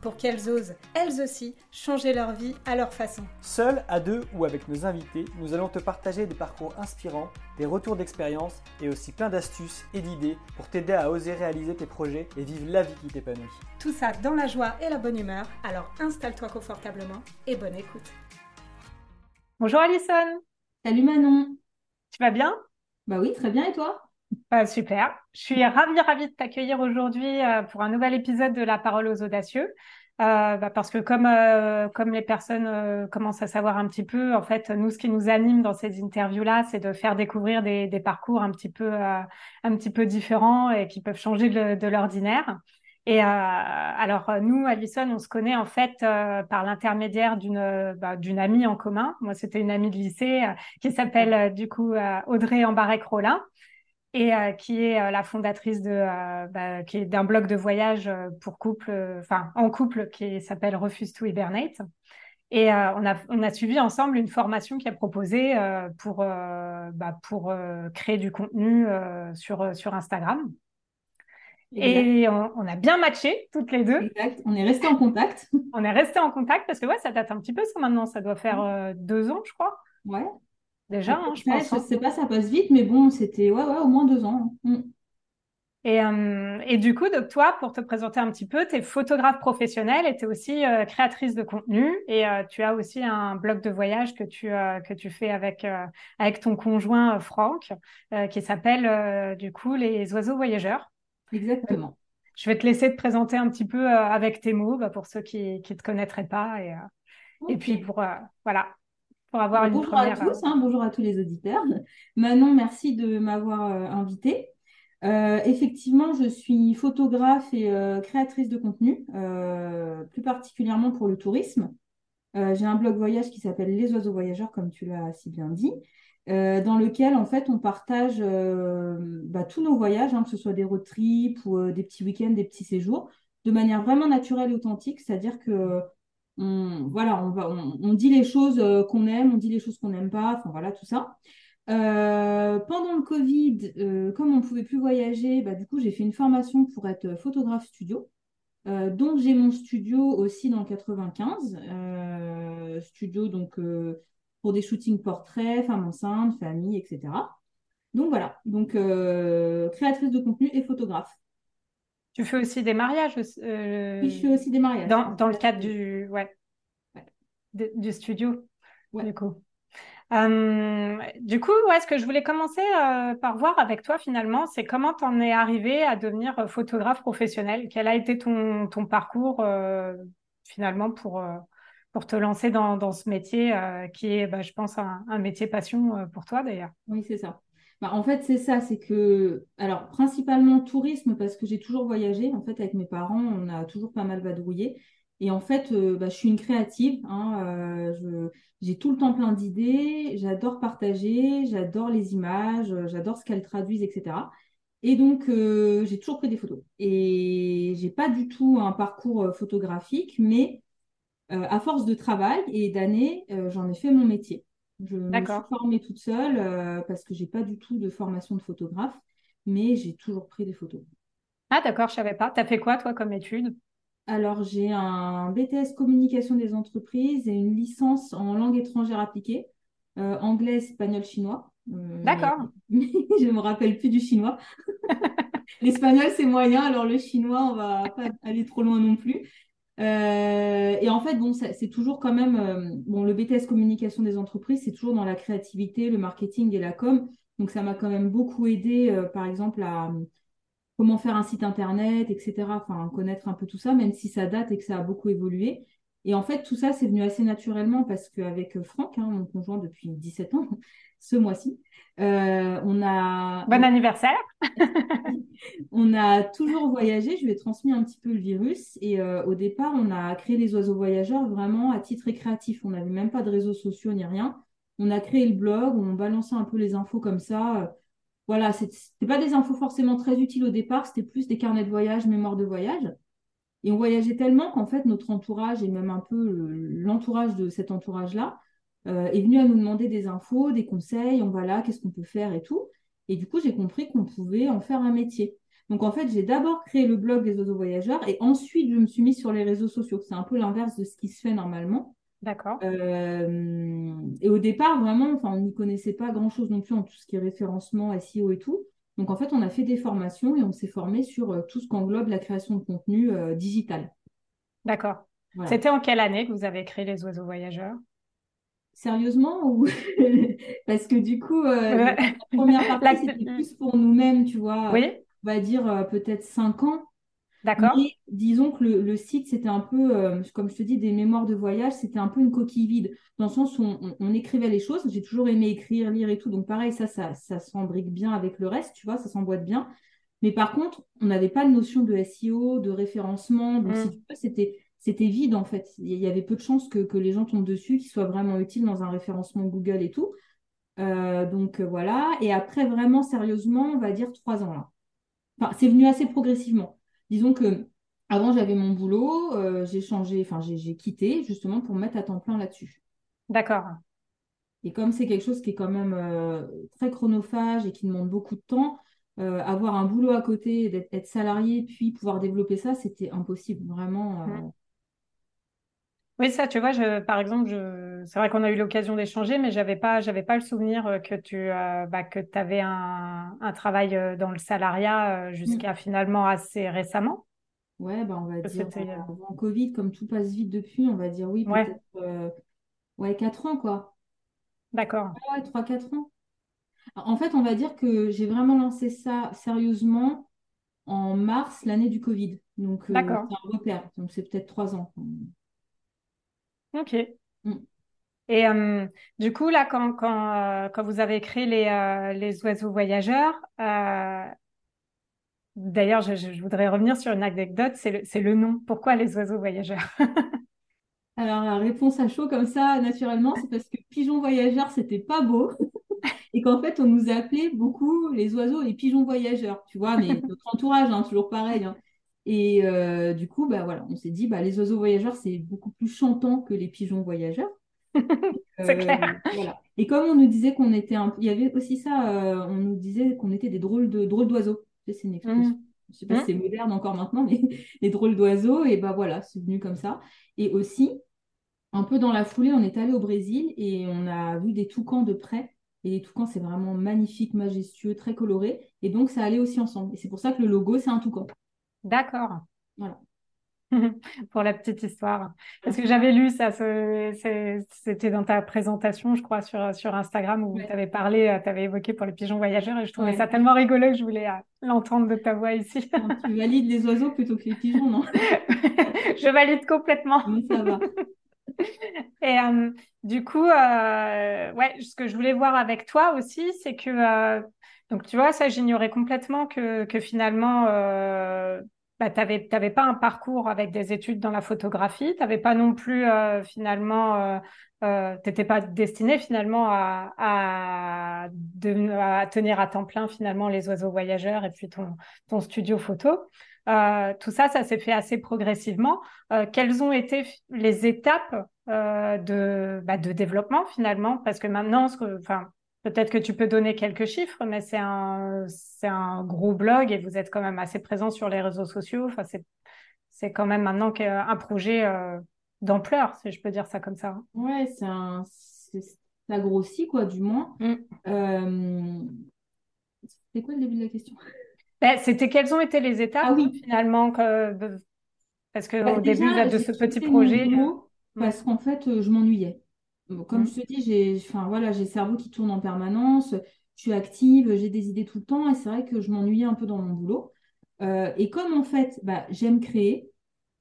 pour qu'elles osent, elles aussi, changer leur vie à leur façon. Seuls, à deux ou avec nos invités, nous allons te partager des parcours inspirants, des retours d'expérience et aussi plein d'astuces et d'idées pour t'aider à oser réaliser tes projets et vivre la vie qui t'épanouit. Tout ça dans la joie et la bonne humeur, alors installe-toi confortablement et bonne écoute. Bonjour Alison. Salut Manon. Tu vas bien? Bah oui, très bien et toi? Bah, Super. Je suis ravie, ravie de t'accueillir aujourd'hui euh, pour un nouvel épisode de La parole aux audacieux. Euh, bah, parce que comme euh, comme les personnes commencent à savoir un petit peu, en fait, nous, ce qui nous anime dans ces interviews-là, c'est de faire découvrir des, des parcours un petit peu un petit peu différents et qui peuvent changer de l'ordinaire. Et euh, alors euh, nous, Alison, on se connaît en fait euh, par l'intermédiaire d'une bah, d'une amie en commun. Moi, c'était une amie de lycée qui s'appelle du coup Audrey Ambarek-Rollin et qui est la fondatrice de bah, qui est d'un blog de voyage pour couple, enfin en couple qui s'appelle Refuse to Hibernate. Et on, a, on a suivi ensemble une formation qui a proposée pour, bah, pour créer du contenu sur, sur Instagram. Et on, a bien matché toutes les deux. Exact. On est resté en contact. on est resté en contact parce que ouais, ça date un petit peu ça maintenant. Ça doit faire euh, deux ans, je crois. Ouais. Déjà, hein, je pense. Je hein. sais pas, ça passe vite, mais bon, c'était ouais, ouais, au moins deux ans. Mm. Et, euh, et, du coup, donc toi, pour te présenter un petit peu, tu es photographe professionnelle et tu es aussi euh, créatrice de contenu. Et tu as aussi un blog de voyage que tu, que tu fais avec, avec ton conjoint Franck, qui s'appelle du coup Les Oiseaux Voyageurs. Exactement. Je vais te laisser te présenter un petit peu euh, avec tes mots bah, pour ceux qui ne te connaîtraient pas. Et, euh, et puis pour, euh, voilà, pour avoir une bonjour première... à tous, hein, bonjour à tous les auditeurs. Manon, merci de m'avoir invité. effectivement, je suis photographe et créatrice de contenu, plus particulièrement pour le tourisme. J'ai un blog voyage qui s'appelle Les Oiseaux Voyageurs, comme tu l'as si bien dit. Euh, dans lequel en fait on partage euh, bah, tous nos voyages, hein, que ce soit des road trips ou euh, des petits week-ends, des petits séjours, de manière vraiment naturelle et authentique, c'est-à-dire que on, voilà, on, va, on, dit les choses qu'on aime, on dit les choses qu'on n'aime pas, enfin voilà tout ça. pendant le Covid, comme on ne pouvait plus voyager, bah, du coup j'ai fait une formation pour être photographe studio. donc j'ai mon studio aussi dans le 95, studio donc pour des shootings portraits, femmes enceintes, famille, etc. Donc voilà, donc euh, créatrice de contenu et photographe. Tu fais aussi des mariages euh, Oui, je fais aussi des mariages. Dans, le cadre du, ouais, du studio, du coup. Euh, du coup, ouais, ce que je voulais commencer par voir avec toi finalement, c'est comment tu en es arrivé à devenir photographe professionnel? Quel a été ton, ton parcours finalement pour, pour te lancer dans, dans ce métier euh, qui est, bah, je pense, un, un métier passion euh, pour toi d'ailleurs? Oui, c'est ça. Bah, en fait, c'est ça, c'est que, alors, principalement tourisme, parce que j'ai toujours voyagé. En fait, avec mes parents, on a toujours pas mal vadrouillé. Et en fait, euh, bah, je suis une créative. Hein, j'ai tout le temps plein d'idées. J'adore partager. J'adore les images. J'adore ce qu'elles traduisent, etc. Et donc, j'ai toujours pris des photos. Et j'ai pas du tout un parcours photographique, mais euh, à force de travail et d'années, euh, j'en ai fait mon métier. Je me suis formée toute seule euh, parce que j'ai pas du tout de formation de photographe, mais j'ai toujours pris des photos. Ah d'accord, je savais pas. Tu as fait quoi toi comme étude? Alors j'ai un BTS communication des entreprises et une licence en langue étrangère appliquée, anglais, espagnol, chinois. D'accord. je me rappelle plus du chinois. L'espagnol c'est moyen, alors le chinois on va pas aller trop loin non plus. Euh, et en fait, bon, c'est toujours quand même, euh, bon, le BTS communication des entreprises, c'est toujours dans la créativité, le marketing et la com. Donc, ça m'a quand même beaucoup aidé, euh, par exemple, à comment faire un site internet, etc. Enfin, connaître un peu tout ça, même si ça date et que ça a beaucoup évolué. Et en fait, tout ça, c'est venu assez naturellement parce qu'avec Franck, hein, mon conjoint depuis 17 ans, ce mois-ci, euh, on a. Bon anniversaire! on a toujours voyagé. Je lui ai transmis un petit peu le virus. Et euh, au départ, on a créé les oiseaux voyageurs vraiment à titre récréatif. On n'avait même pas de réseaux sociaux ni rien. On a créé le blog on balançait un peu les infos comme ça. Voilà, c'était pas des infos forcément très utiles au départ. C'était plus des carnets de voyage, mémoire de voyage. Et on voyageait tellement qu'en fait, notre entourage et même un peu l'entourage de cet entourage-là euh, est venu à nous demander des infos, des conseils, on va là, qu'est-ce qu'on peut faire et tout. Et du coup, j'ai compris qu'on pouvait en faire un métier. Donc en fait, j'ai d'abord créé le blog des oiseaux voyageurs et ensuite je me suis mise sur les réseaux sociaux. C'est un peu l'inverse de ce qui se fait normalement. D'accord. Euh, et au départ, vraiment, enfin, on n'y connaissait pas grand-chose non plus en tout ce qui est référencement, SEO et tout. Donc en fait, on a fait des formations et on s'est formé sur euh, tout ce qu'englobe la création de contenu euh, digital. D'accord. C'était en quelle année que vous avez créé les oiseaux voyageurs? Sérieusement ou parce que du coup, la première partie c'était plus pour nous-mêmes, tu vois. Oui on va dire, euh, peut-être cinq ans. D'accord. Mais disons que le, site, c'était un peu, euh, comme je te dis, des mémoires de voyage, c'était un peu une coquille vide, dans le sens où on, écrivait les choses. J'ai toujours aimé écrire, lire et tout. Donc, pareil, ça, ça, ça s'embrique bien avec le reste, tu vois, ça s'emboîte bien. Mais par contre, on n'avait pas de notion de SEO, de référencement. Donc, si mm. tu veux, c'était, c'était vide, en fait. Il y avait peu de chances que, les gens tombent dessus, qu'ils soient vraiment utiles dans un référencement Google et tout. Euh, donc, voilà. Et après, vraiment, sérieusement, on va dire trois ans là c'est venu assez progressivement. Disons que avant, j'avais mon boulot, euh, j'ai changé, enfin, j'ai quitté justement pour me mettre à temps plein là-dessus. D'accord. Et comme c'est quelque chose qui est quand même euh, très chronophage et qui demande beaucoup de temps, euh, avoir un boulot à côté, être salarié, puis pouvoir développer ça, c'était impossible, vraiment. Mmh. Oui, ça, tu vois, je, par exemple, je, c'est vrai qu'on a eu l'occasion d'échanger, mais j'avais pas, j'avais pas le souvenir euh, que tu, euh, bah, que avais un, un, travail euh, dans le salariat jusqu'à mm. finalement assez récemment. Ouais, bah, on va dire en Covid, comme tout passe vite depuis, on va dire oui, peut-être ouais. 4 ans, quoi. D'accord. Ouais, 3-4 ans. En fait, on va dire que j'ai vraiment lancé ça sérieusement en mars, l'année du Covid. Donc, c'est un repère. Donc, c'est peut-être 3 ans. Ok. Mm. Et euh, du coup, là, quand, quand, euh, quand vous avez créé les, euh, les oiseaux voyageurs, d'ailleurs, je, je, voudrais revenir sur une anecdote, c'est le, le nom. Pourquoi les oiseaux voyageurs? Alors, la réponse à chaud comme ça, naturellement, c'est parce que pigeon voyageur, c'était pas beau. et qu'en fait, on nous a appelé beaucoup les oiseaux les pigeons voyageurs, tu vois, mais notre entourage, hein, toujours pareil. Hein. Et euh, du coup, bah, voilà, on s'est dit, bah, les oiseaux voyageurs, c'est beaucoup plus chantant que les pigeons voyageurs. c'est clair. Euh, voilà. Et comme on nous disait qu'on était un... Il y avait aussi ça, euh, on nous disait qu'on était des drôles de drôles d'oiseaux. C'est une expression. Mmh. Je sais pas si mmh. c'est moderne encore maintenant, mais les drôles d'oiseaux, et bah voilà, c'est venu comme ça. Et aussi, un peu dans la foulée, on est allé au Brésil et on a vu des toucans de près. Et les toucans, c'est vraiment magnifique, majestueux, très coloré. Et donc, ça allait aussi ensemble. Et c'est pour ça que le logo, c'est un toucan. D'accord. Voilà. Pour la petite histoire. Parce que j'avais lu ça, c'était dans ta présentation, je crois, sur, sur Instagram où tu avais parlé, euh, tu avais évoqué pour les pigeons voyageurs et je trouvais ça tellement rigolo que je voulais euh, l'entendre de ta voix ici. tu valides les oiseaux plutôt que les pigeons, non? Je valide complètement. ça va. Et euh, du coup, ouais, ce que je voulais voir avec toi aussi, c'est que donc, tu vois, ça, j'ignorais complètement que, que finalement, bah, tu n'avais pas un parcours avec des études dans la photographie, tu n'avais pas non plus euh, finalement, euh, euh tu n'étais pas destiné finalement à, à, tenir à temps plein finalement les oiseaux voyageurs et puis ton, studio photo. Tout ça, ça s'est fait assez progressivement. Quelles ont été les étapes de, bah, de développement finalement? Parce que maintenant, enfin, Peut-être que tu peux donner quelques chiffres, mais c'est un, c'est un gros blog et vous êtes quand même assez présent sur les réseaux sociaux. Enfin, c'est, c'est quand même maintenant un projet euh, d'ampleur, si je peux dire ça comme ça. Ouais, c'est un, ça grossit, quoi, du moins. Mm. Euh... C'était quoi le début de la question? Ben, C'était quelles ont été les étapes ah, oui. finalement que... Parce qu'au bah, début de ce petit projet. Euh, parce qu'en fait, je m'ennuyais. Comme mmh. je te dis, j'ai enfin, voilà, j'ai le cerveau qui tourne en permanence, je suis active, j'ai des idées tout le temps et c'est vrai que je m'ennuyais un peu dans mon boulot. Euh, et comme en fait, bah, j'aime créer,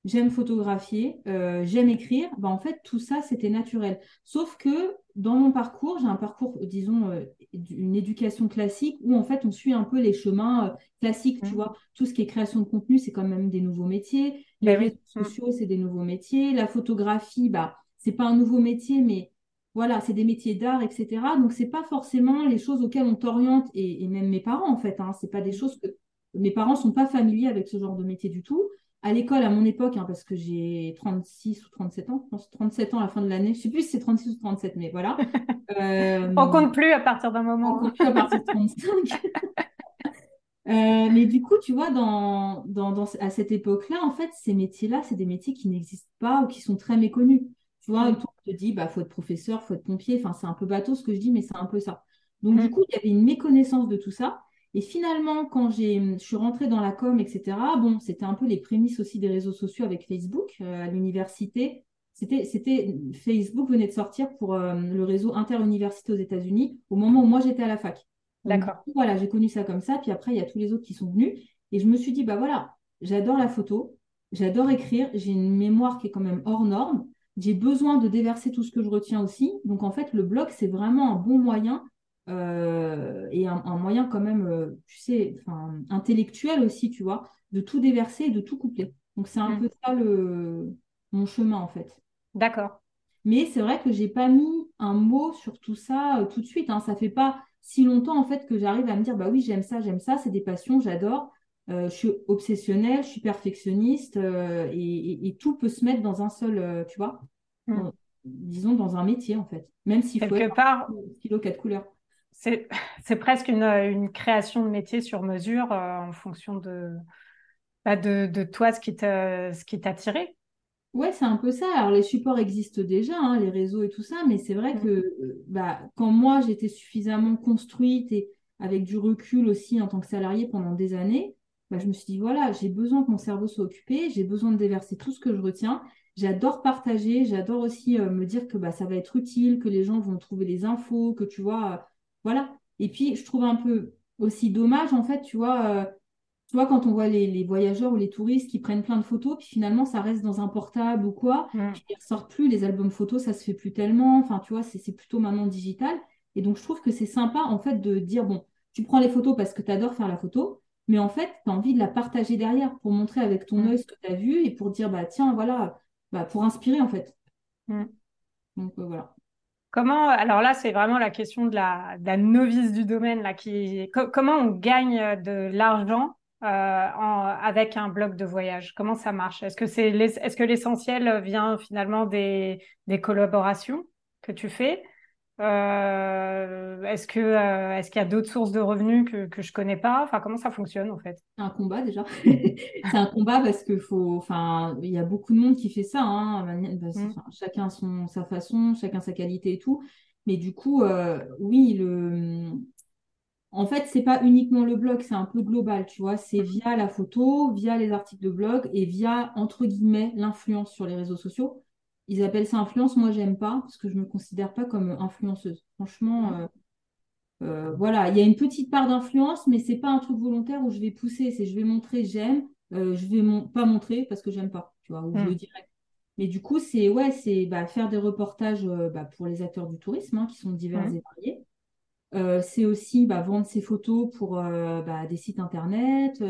j'aime photographier, euh, j'aime écrire, bah, en fait, tout ça, c'était naturel. Sauf que dans mon parcours, j'ai un parcours, disons, euh, une éducation classique où en fait, on suit un peu les chemins classiques, tu mmh. vois. Tout ce qui est création de contenu, c'est quand même des nouveaux métiers. Les bah réseaux mmh. sociaux, c'est des nouveaux métiers. La photographie, bah, c'est pas un nouveau métier, mais voilà, c'est des métiers d'art, etc. Donc, c'est pas forcément les choses auxquelles on t'oriente, et, même mes parents, en fait. Hein, c'est pas des choses que mes parents sont pas familiers avec ce genre de métier du tout. à l'école, à mon époque, hein, parce que j'ai 36 ou 37 ans, je pense 37 ans à la fin de l'année. Je sais plus si c'est 36 ou 37, mais voilà. Euh, on compte plus à partir d'un moment. On compte plus à partir de 35. Euh, mais du coup, tu vois, dans, dans, à cette époque-là, en fait, ces métiers-là, c'est des métiers qui n'existent pas ou qui sont très méconnus. Tu vois, mm. Te dit, bah, faut être professeur, faut être pompier. Enfin, c'est un peu bateau ce que je dis, mais c'est un peu ça. Donc, du mm. coup, il y avait une méconnaissance de tout ça. Et finalement, quand je suis rentrée dans la com, etc., bon, c'était un peu les prémices aussi des réseaux sociaux avec Facebook euh, à l'université. C'était, c'était Facebook venait de sortir pour euh, le réseau interuniversité aux États-Unis au moment où moi j'étais à la fac. D'accord. Voilà, j'ai connu ça comme ça. Puis après, il y a tous les autres qui sont venus. Et je me suis dit, bah voilà, j'adore la photo, j'adore écrire, j'ai une mémoire qui est quand même hors norme. J'ai besoin de déverser tout ce que je retiens aussi. Donc en fait, le blog, c'est vraiment un bon moyen euh, et un, moyen quand même, euh, tu sais, intellectuel aussi, tu vois, de tout déverser et de tout coupler. Donc c'est un mm. peu ça le, mon chemin en fait. D'accord. Mais c'est vrai que j'ai pas mis un mot sur tout ça euh, tout de suite. Hein. Ça fait pas si longtemps en fait que j'arrive à me dire bah oui j'aime ça, j'aime ça, c'est des passions, j'adore. Je suis obsessionnelle, je suis perfectionniste et, tout peut se mettre dans un seul, tu vois, mm. disons dans un métier en fait. Même s'il faut quelque part stylo quatre couleurs c'est presque une, création de métier sur mesure euh, en fonction de, bah, de, de, toi, ce qui t'a tiré. Ouais, c'est un peu ça. Alors, les supports existent déjà, hein, les réseaux et tout ça, mais c'est vrai mm. que euh, bah, quand moi, j'étais suffisamment construite et avec du recul aussi en tant que salariée pendant des années, bah, je me suis dit, voilà, j'ai besoin que mon cerveau soit occupé, j'ai besoin de déverser tout ce que je retiens. J'adore partager, j'adore aussi euh, me dire que bah, ça va être utile, que les gens vont trouver les infos, que tu vois, voilà. Et puis, je trouve un peu aussi dommage, en fait, tu vois, euh, tu vois quand on voit les, voyageurs ou les touristes qui prennent plein de photos, puis finalement, ça reste dans un portable ou quoi, mm. puis ils ressortent plus, les albums photos, ça se fait plus tellement, enfin, tu vois, c'est plutôt maintenant digital. Et donc, je trouve que c'est sympa, en fait, de dire, bon, tu prends les photos parce que tu adores faire la photo, mais en fait, tu as envie de la partager derrière pour montrer avec ton mm. œil ce que tu as vu et pour dire, bah, tiens, voilà, bah, pour inspirer, en fait. Mm. Donc, euh, voilà. Comment, alors là, c'est vraiment la question de la, novice du domaine, là, qui, comment on gagne de l'argent euh, avec un blog de voyage? Comment ça marche? Est-ce que c'est, est-ce que l'essentiel vient finalement des, des collaborations que tu fais? Euh, est-ce que euh, est-ce qu'il y a d'autres sources de revenus que que je connais pas? Enfin, comment ça fonctionne en fait? C'est un combat déjà. c'est un combat parce que faut, enfin, il y a beaucoup de monde qui fait ça. Hein, mmh. chacun son sa façon, chacun sa qualité et tout. Mais du coup, euh, oui, le en fait, c'est pas uniquement le blog, c'est un peu global, tu vois. C'est via la photo, via les articles de blog et via entre guillemets l'influence sur les réseaux sociaux ils appellent ça influence. Moi, j'aime pas parce que je me considère pas comme influenceuse. Franchement, euh, euh, voilà, il y a une petite part d'influence, mais c'est pas un truc volontaire où je vais pousser. C'est je vais montrer, j'aime. Euh, je vais pas montrer parce que j'aime pas, tu vois, ou je le mm. dirais. Mais du coup, c'est ouais, c'est bah, faire des reportages bah, pour les acteurs du tourisme hein, qui sont divers mm. et variés. c'est aussi bah, vendre ses photos pour bah, des sites internet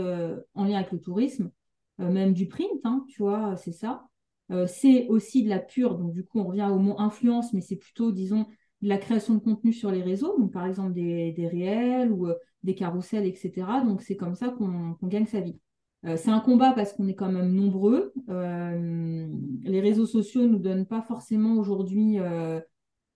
en lien avec le tourisme, même du print, hein, tu vois, c'est ça. Euh, c'est aussi de la pure, donc du coup on revient au mot influence, mais c'est plutôt, disons, de la création de contenu sur les réseaux, donc par exemple des, réels ou euh, des carousels, etc. Donc c'est comme ça qu'on gagne sa vie. Euh, c'est un combat parce qu'on est quand même nombreux. les réseaux sociaux ne nous donnent pas forcément aujourd'hui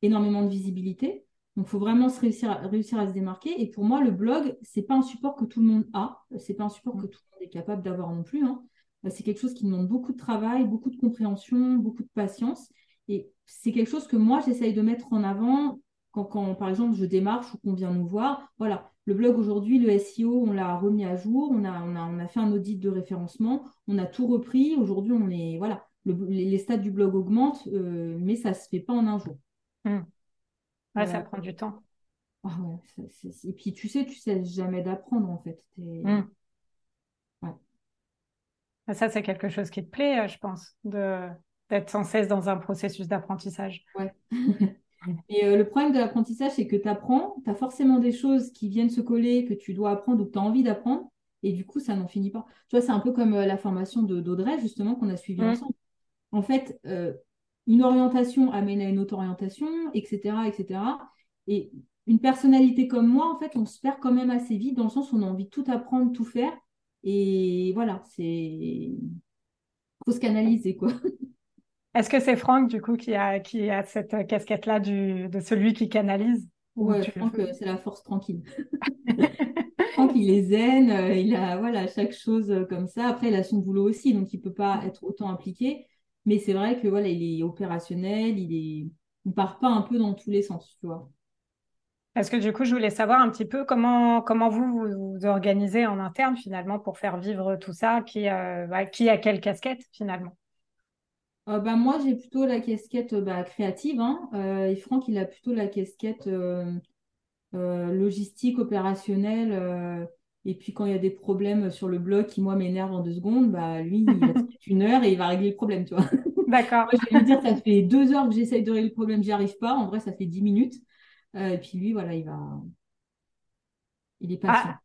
énormément de visibilité. Donc, il faut vraiment se réussir, à, réussir à se démarquer. Et pour moi, le blog, c'est pas un support que tout le monde a. C'est pas un support que tout le monde est capable d'avoir non plus. Hein. Bah, c'est quelque chose qui demande beaucoup de travail, beaucoup de compréhension, beaucoup de patience. Et c'est quelque chose que moi, j'essaye de mettre en avant quand, par exemple, je démarche ou qu'on vient nous voir. Voilà, le blog aujourd'hui, le SEO, on l'a remis à jour, on a, on, a, on a fait un audit de référencement, on a tout repris. Aujourd'hui, on est, voilà, les, stades du blog augmentent, euh, mais ça ne se fait pas en un jour. Hmm. Ouais, ça prend du temps. Ah ouais, et puis tu sais, tu sais jamais d'apprendre en fait. Ça, c'est quelque chose qui te plaît, euh, je pense, de d'être sans cesse dans un processus d'apprentissage. Ouais. Et euh, le problème de l'apprentissage, c'est que tu apprends, tu as forcément des choses qui viennent se coller, que tu dois apprendre ou que tu as envie d'apprendre, et du coup, ça n'en finit pas. Tu vois, c'est un peu comme euh, la formation d'Audrey, justement, qu'on a suivie mmh. ensemble. En fait, une orientation amène à une autre orientation, etc., etc. Et une personnalité comme moi, en fait, on se perd quand même assez vite, dans le sens où on a envie de tout apprendre, tout faire, et voilà, c'est faut se canaliser, quoi. Est-ce que c'est Franck, du coup, qui a, qui a cette casquette-là de celui qui canalise? Ouais, Franck, c'est la force tranquille. Franck, il est zen, euh, il a voilà, chaque chose euh, comme ça. Après, il a son boulot aussi, donc il peut pas être autant impliqué. Mais c'est vrai que voilà, il est opérationnel, il est, il part pas un peu dans tous les sens, tu vois. Parce que du coup, je voulais savoir un petit peu comment, comment vous vous, organisez en interne finalement pour faire vivre tout ça, qui, euh, bah, qui a quelle casquette finalement? Euh, bah, moi, j'ai plutôt la casquette bah, créative, hein, euh, et Franck, il a plutôt la casquette logistique, opérationnelle. et puis quand il y a des problèmes sur le blog qui, moi, m'énervent en deux secondes, bah, lui, il a une heure et il va régler le problème, tu vois. D'accord. je vais lui dire, ça fait deux heures que j'essaye de régler le problème, j'y arrive pas. En vrai, ça fait dix minutes. Euh, et puis lui, voilà, il va. Il est patient. Ah,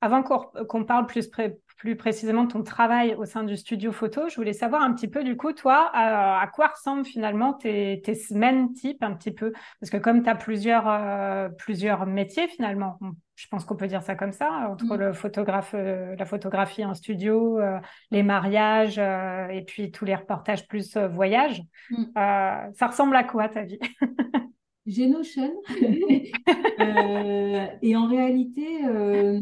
avant qu'on parle plus, plus précisément de ton travail au sein du studio photo, je voulais savoir un petit peu, du coup, toi, à, quoi ressemblent finalement tes, tes, semaines type un petit peu? Parce que comme tu as plusieurs, euh, plusieurs métiers finalement, je pense qu'on peut dire ça comme ça, entre mm. le photographe, euh, la photographie en studio, les mariages et puis tous les reportages plus voyages. Mm. ça ressemble à quoi ta vie? j'ai Notion. euh, et en réalité, euh,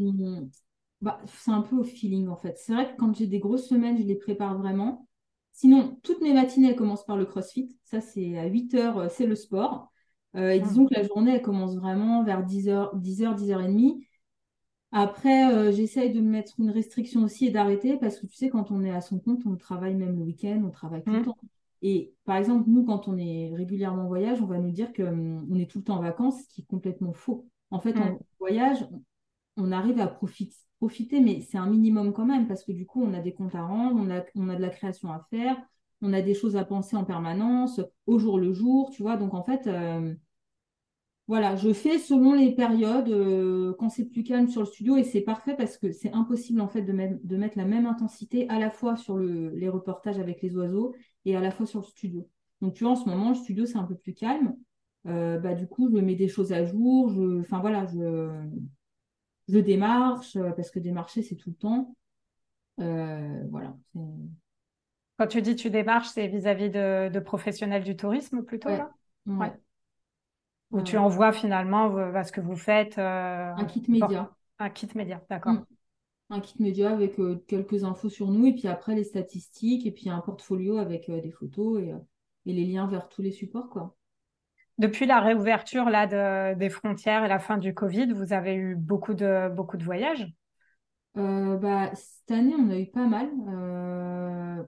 bah, c'est un peu au feeling en fait. C'est vrai que quand j'ai des grosses semaines, je les prépare vraiment. Sinon, toutes mes matinées, elles commencent par le crossfit. Ça, c'est à 8 heures, euh, c'est le sport. Euh, et disons que la journée, elle commence vraiment vers 10h, 10h, 10h30. Après, j'essaye de me mettre une restriction aussi et d'arrêter parce que tu sais, quand on est à son compte, on travaille même le week-end, on travaille tout le mmh. temps. Et par exemple, nous, quand on est régulièrement en voyage, on va nous dire qu'on hum, est tout le temps en vacances, ce qui est complètement faux. En fait, en voyage, on arrive à profiter, mais c'est un minimum quand même, parce que du coup, on a des comptes à rendre, on a, on a de la création à faire, on a des choses à penser en permanence, au jour le jour, tu vois. Donc, en fait, euh, voilà, je fais selon les périodes, euh, quand c'est plus calme sur le studio, et c'est parfait parce que c'est impossible, en fait, de, de, mettre la même intensité à la fois sur le, les reportages avec les oiseaux et à la fois sur le studio. Donc, tu vois, en ce moment, le studio, c'est un peu plus calme. Euh, bah, du coup, je mets des choses à jour. Je, enfin, voilà, je, je démarche euh, parce que démarcher, c'est tout le temps. Euh, voilà. Quand tu dis tu démarches, c'est vis-à-vis de, professionnels du tourisme plutôt là? Ouais. Où tu envoies finalement ce que vous faites. un kit média. Un kit média, d'accord. Mm un kit média avec euh, quelques infos sur nous et puis après les statistiques et puis un portfolio avec euh, des photos et, euh, et, les liens vers tous les supports quoi. Depuis la réouverture là des frontières et la fin du Covid, vous avez eu beaucoup de beaucoup de voyages? Bah, cette année, on a eu pas mal,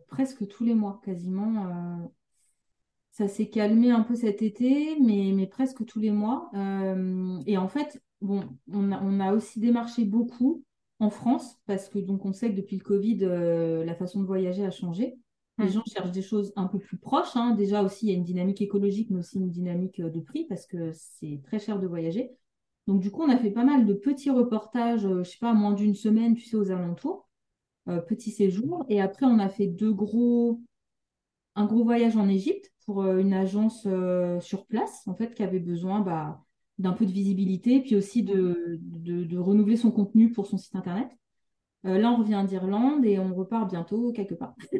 presque tous les mois quasiment. ça s'est calmé un peu cet été, mais, mais presque tous les mois. et en fait, bon, on a, on a aussi démarché beaucoup en France, parce que donc on sait que depuis le Covid, euh, la façon de voyager a changé. Les hmm. gens cherchent des choses un peu plus proches. Hein. Déjà aussi, il y a une dynamique écologique, mais aussi une dynamique euh, de prix, parce que c'est très cher de voyager. Donc du coup, on a fait pas mal de petits reportages, je euh, je sais pas, moins d'une semaine, tu sais, aux alentours, petits séjours. Et après, on a fait deux gros, un gros voyage en Égypte pour une agence sur place, en fait, qui avait besoin, bah, d'un peu de visibilité, puis aussi de, de, renouveler son contenu pour son site internet. Euh, là, on revient d'Irlande et on repart bientôt quelque part.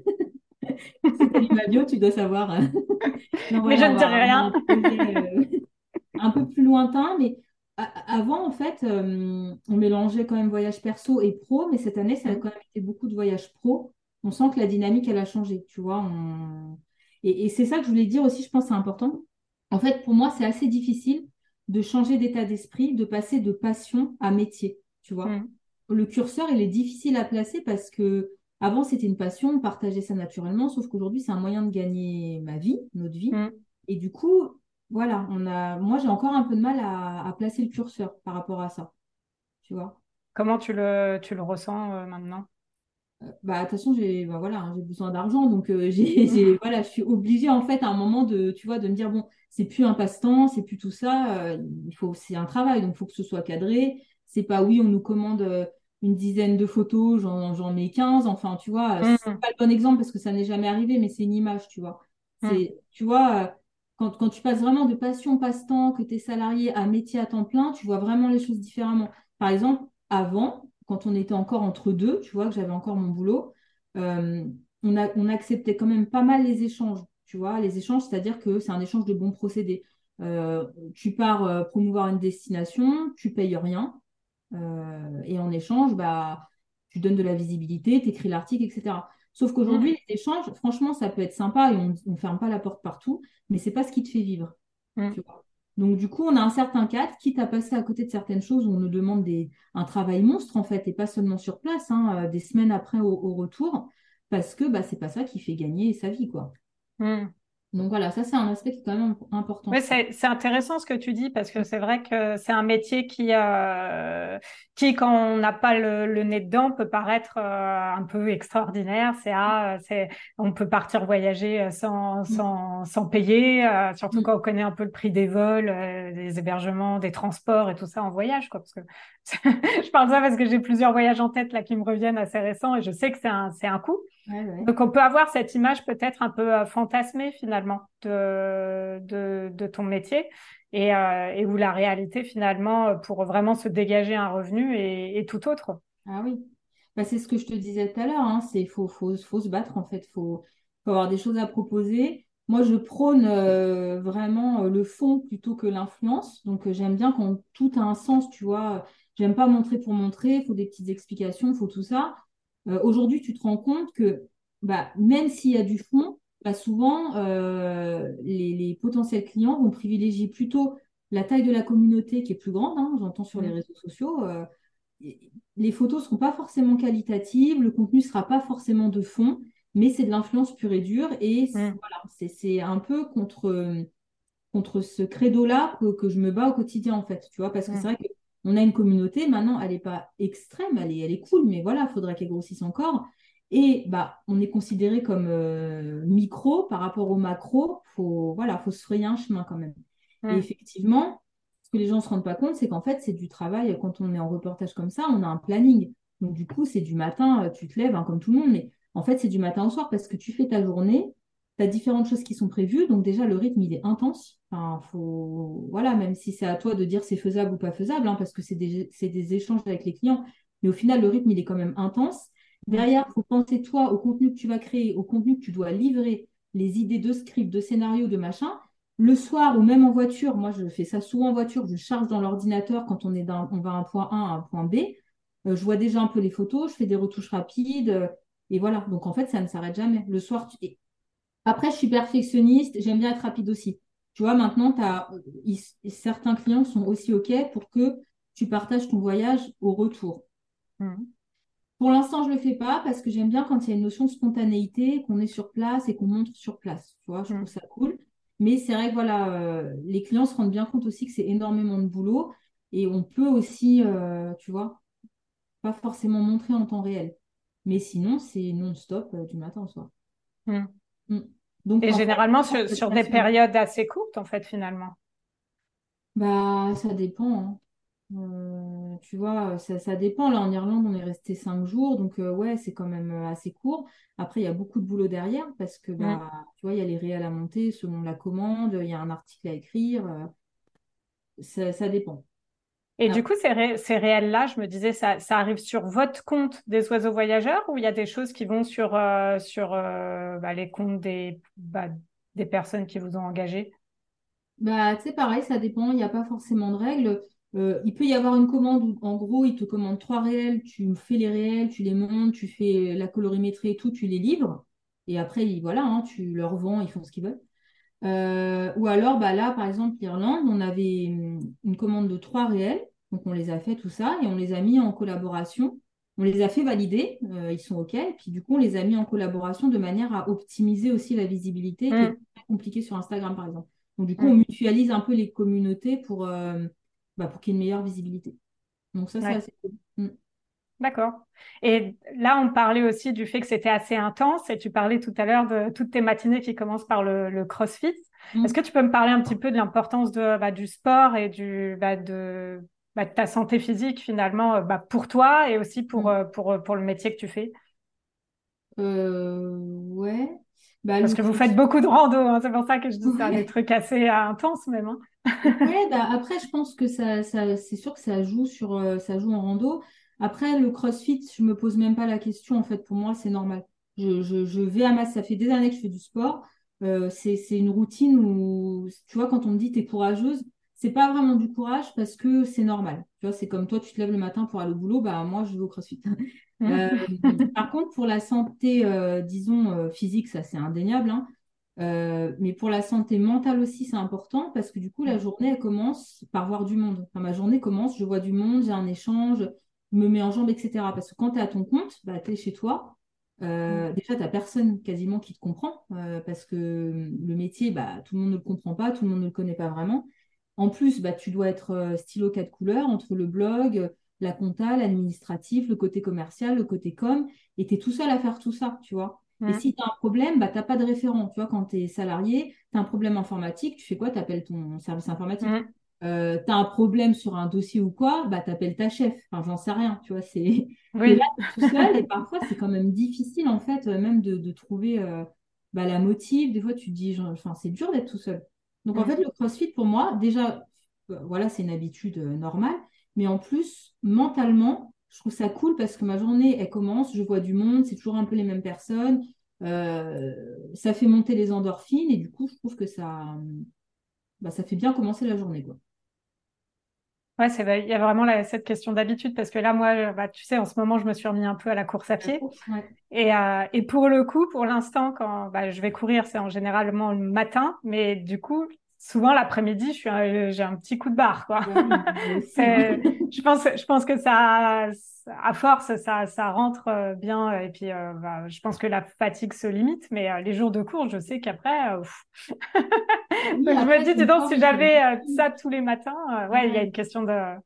C'est ma bio, tu dois savoir. mais je ne dirai rien. Euh, un peu plus lointain, mais avant, en fait, euh, on mélangeait quand même voyage perso et pro, mais cette année, ça a quand même été beaucoup de voyages pro. On sent que la dynamique, elle a changé, tu vois. Et, et c'est ça que je voulais dire aussi, je pense c'est important. En fait, pour moi, c'est assez difficile de changer d'état d'esprit, de passer de passion à métier, tu vois. Mm. Le curseur, il est difficile à placer parce que avant, c'était une passion, on partageait ça naturellement, sauf qu'aujourd'hui, c'est un moyen de gagner ma vie, notre vie. Mm. Et du coup, voilà, on a, moi, j'ai encore un peu de mal à, placer le curseur par rapport à ça, tu vois. Comment tu le, tu le ressens euh, maintenant? Bah, de toute façon, j'ai bah, voilà, hein, j'ai besoin d'argent, donc euh, j'ai, voilà, je suis obligée en fait à un moment de, tu vois, de me dire bon, c'est plus un passe-temps, c'est plus tout ça, euh, il faut, c'est un travail, donc il faut que ce soit cadré. C'est pas oui, on nous commande une dizaine de photos, j'en, j'en mets 15, enfin, tu vois, mmh. c'est pas le bon exemple parce que ça n'est jamais arrivé, mais c'est une image, tu vois. Mmh. C'est, tu vois, quand, quand tu passes vraiment de passion passe-temps, que tu es salarié à métier à temps plein, tu vois vraiment les choses différemment. Par exemple, avant, quand on était encore entre deux, tu vois, que j'avais encore mon boulot, euh, on, a, on acceptait quand même pas mal les échanges. Tu vois, les échanges, c'est-à-dire que c'est un échange de bons procédés. Euh, tu pars euh, promouvoir une destination, tu payes rien. Et en échange, bah, tu donnes de la visibilité, tu écris l'article, etc. Sauf qu'aujourd'hui, les échanges, franchement, ça peut être sympa et on ne ferme pas la porte partout, mais c'est pas ce qui te fait vivre. Donc, du coup, on a un certain cadre, quitte à passer à côté de certaines choses où on nous demande un travail monstre, en fait, et pas seulement sur place, hein, des semaines après au, retour, parce que bah, c'est pas ça qui fait gagner sa vie, quoi. Mm. Donc voilà, ça c'est un aspect qui est quand même important. Oui, c'est intéressant ce que tu dis parce que c'est vrai que c'est un métier qui, euh, qui quand on n'a pas le, nez dedans, peut paraître euh, un peu extraordinaire. C'est ah, c'est on peut partir voyager euh, sans, mm. sans, sans payer, surtout mm. quand on connaît un peu le prix des vols, des hébergements, des transports et tout ça en voyage, quoi. Parce que je parle de ça parce que j'ai plusieurs voyages en tête là qui me reviennent assez récents et je sais que c'est un, c'est un coût. Donc on peut avoir cette image peut-être un peu euh, fantasmée finalement de, de, de ton métier et, euh, et, où la réalité finalement euh, pour vraiment se dégager un revenu est, tout autre. Ah oui, bah, c'est ce que je te disais tout à l'heure, hein. c'est faut, faut, faut, se battre en fait, faut, faut avoir des choses à proposer. Moi, je prône vraiment le fond plutôt que l'influence. Donc, j'aime bien quand tout a un sens, tu vois. J'aime pas montrer pour montrer, il faut des petites explications, il faut tout ça. Euh, aujourd'hui, tu te rends compte que bah, même s'il y a du fond, bah, souvent, euh, les, potentiels clients vont privilégier plutôt la taille de la communauté qui est plus grande, hein, j'entends sur les mmh. réseaux sociaux. Euh, les photos ne seront pas forcément qualitatives, le contenu ne sera pas forcément de fond, mais c'est de l'influence pure et dure. Et mmh. voilà, c'est un peu contre, contre ce credo-là que, je me bats au quotidien, en fait. Tu vois, parce que mmh. c'est vrai que on a une communauté, maintenant, elle n'est pas extrême, elle est, elle est cool, mais voilà, il faudra qu'elle grossisse encore. Et bah, on est considéré comme euh, micro par rapport au macro. Faut, voilà, faut se frayer un chemin quand même. Et effectivement, ce que les gens ne se rendent pas compte, c'est qu'en fait, c'est du travail. Quand on est en reportage comme ça, on a un planning. Donc, du coup, c'est du matin, euh, tu te lèves hein, comme tout le monde, mais en fait, c'est du matin au soir parce que tu fais ta journée, tu as différentes choses qui sont prévues. Donc, déjà, le rythme, il est intense. Enfin, faut, voilà, même si c'est à toi de dire c'est faisable ou pas faisable, hein, parce que c'est des, des, échanges avec les clients, mais au final, le rythme, il est quand même intense. Derrière, il faut penser, toi, au contenu que tu vas créer, au contenu que tu dois livrer, les idées de script, de scénario, de machin. Le soir ou même en voiture, moi, je fais ça souvent en voiture, je charge dans l'ordinateur quand on, est dans, on va à un point A à un point B. Euh, je vois déjà un peu les photos, je fais des retouches rapides. Euh, et voilà. Donc, en fait, ça ne s'arrête jamais. Le soir, après, je suis perfectionniste, j'aime bien être rapide aussi. Tu vois, maintenant, as, certains clients sont aussi OK pour que tu partages ton voyage au retour. Mmh. Pour l'instant, je ne le fais pas parce que j'aime bien quand il y a une notion de spontanéité, qu'on est sur place et qu'on montre sur place. Tu vois, je mmh. trouve ça cool. Mais c'est vrai que voilà, euh, les clients se rendent bien compte aussi que c'est énormément de boulot et on peut aussi, euh, tu vois, pas forcément montrer en temps réel. Mais sinon, c'est non-stop euh, du matin au soir. Mmh et généralement sur, des périodes assez courtes, en fait, finalement. Bah, ça dépend. Hein. Euh, tu vois, ça, dépend. Là, en Irlande, on est resté cinq jours, donc euh, ouais, c'est quand même euh, assez court. Après, il y a beaucoup de boulot derrière parce que, bah, tu vois, il y a les réels à monter selon la commande, il y a un article à écrire. ça dépend. Et du coup, ces, ces réels-là, je me disais, ça, ça, arrive sur votre compte des oiseaux voyageurs ou il y a des choses qui vont sur, euh, sur euh, bah, les comptes des, bah, des personnes qui vous ont engagé bah, C'est pareil, ça dépend. Il n'y a pas forcément de règles. Euh, il peut y avoir une commande où, en gros, il te commande trois réels, tu fais les réels, tu les montes, tu fais la colorimétrie et tout, tu les livres. Et après, voilà, hein, tu leur vends, ils font ce qu'ils veulent. Euh, ou alors, bah là, par exemple, l'Irlande, on avait une commande de trois réels. Donc, on les a fait tout ça et on les a mis en collaboration. On les a fait valider, euh, ils sont OK. Et puis, du coup, on les a mis en collaboration de manière à optimiser aussi la visibilité, qui est mm. compliqué sur Instagram, par exemple. Donc, du coup, on mm. mutualise un peu les communautés pour, euh, bah, pour qu'il y ait une meilleure visibilité. Donc, ça, c'est assez cool. Mm. D'accord. Et là, on parlait aussi du fait que c'était assez intense et tu parlais tout à l'heure de toutes tes matinées qui commencent par le, CrossFit. Est-ce que tu peux me parler un petit peu de l'importance de, bah, du sport et du, bah, de, bah, ta santé physique finalement euh, bah, pour toi et aussi pour, mm. euh, pour, euh, pour, le métier que tu fais euh, Ouais. Bah, Parce que vous faites beaucoup de rando, hein, c'est pour ça que je dis ça, des trucs assez intenses même. Hein. ouais, bah, après, je pense que ça, ça c'est sûr que ça joue, sur, ça joue en rando. Après, le crossfit, je me pose même pas la question. En fait, pour moi, c'est normal. Je, vais à ma... Ça fait des années que je fais du sport. Euh, c'est une routine où, tu vois, quand on me dit tu es courageuse, c'est pas vraiment du courage parce que c'est normal. Tu vois, c'est comme toi, tu te lèves le matin pour aller au boulot, bah moi, je vais au CrossFit. Euh, par contre, pour la santé, euh, disons, physique, ça c'est indéniable. Hein. mais pour la santé mentale aussi, c'est important parce que du coup, la journée, elle commence par voir du monde. Enfin, ma journée commence, je vois du monde, j'ai un échange, je me mets en jambe, etc. Parce que quand tu es à ton compte, bah, tu es chez toi, euh, déjà, tu n'as personne quasiment qui te comprend euh, parce que le métier, bah, tout le monde ne le comprend pas, tout le monde ne le connaît pas vraiment. En plus, bah, tu dois être euh, stylo quatre couleurs entre le blog, la compta, l'administratif, le côté commercial, le côté com, et tu es tout seul à faire tout ça, tu vois. Et si tu as un problème, bah, tu n'as pas de référent. Tu vois, quand tu es salarié, tu as un problème informatique, tu fais quoi? Tu appelles ton service informatique. Mm euh, tu as un problème sur un dossier ou quoi, bah, tu appelles ta chef. Enfin, j'en sais rien, tu vois. C'est là tout seul et parfois, c'est quand même difficile, en fait, euh, même de, de trouver euh, bah, la motive. Des fois, tu te dis, enfin, c'est dur d'être tout seul. Donc, en fait, le crossfit, pour moi, déjà, euh, voilà, c'est une habitude normale. Mais en plus, mentalement, je trouve ça cool parce que ma journée, elle commence, je vois du monde, c'est toujours un peu les mêmes personnes. ça fait monter les endorphines et du coup, je trouve que ça, bah, ça fait bien commencer la journée. Quoi. Ouais, c'est il y a vraiment cette question d'habitude parce que là, moi, bah, tu sais, en ce moment, je me suis remis un peu à la course à pied. Et, euh, et pour le coup, pour l'instant, quand bah, je vais courir, c'est en généralement le matin, mais du coup, souvent l'après-midi, je suis j'ai un petit coup de barre, quoi. je pense, je pense que ça, à force, ça, ça rentre euh, bien. Et puis, euh, bah, je pense que la fatigue se limite, mais euh, les jours de cours, je sais qu'après, je me dis, dis donc, si j'avais ça tous les matins, ouais, il y a une question de.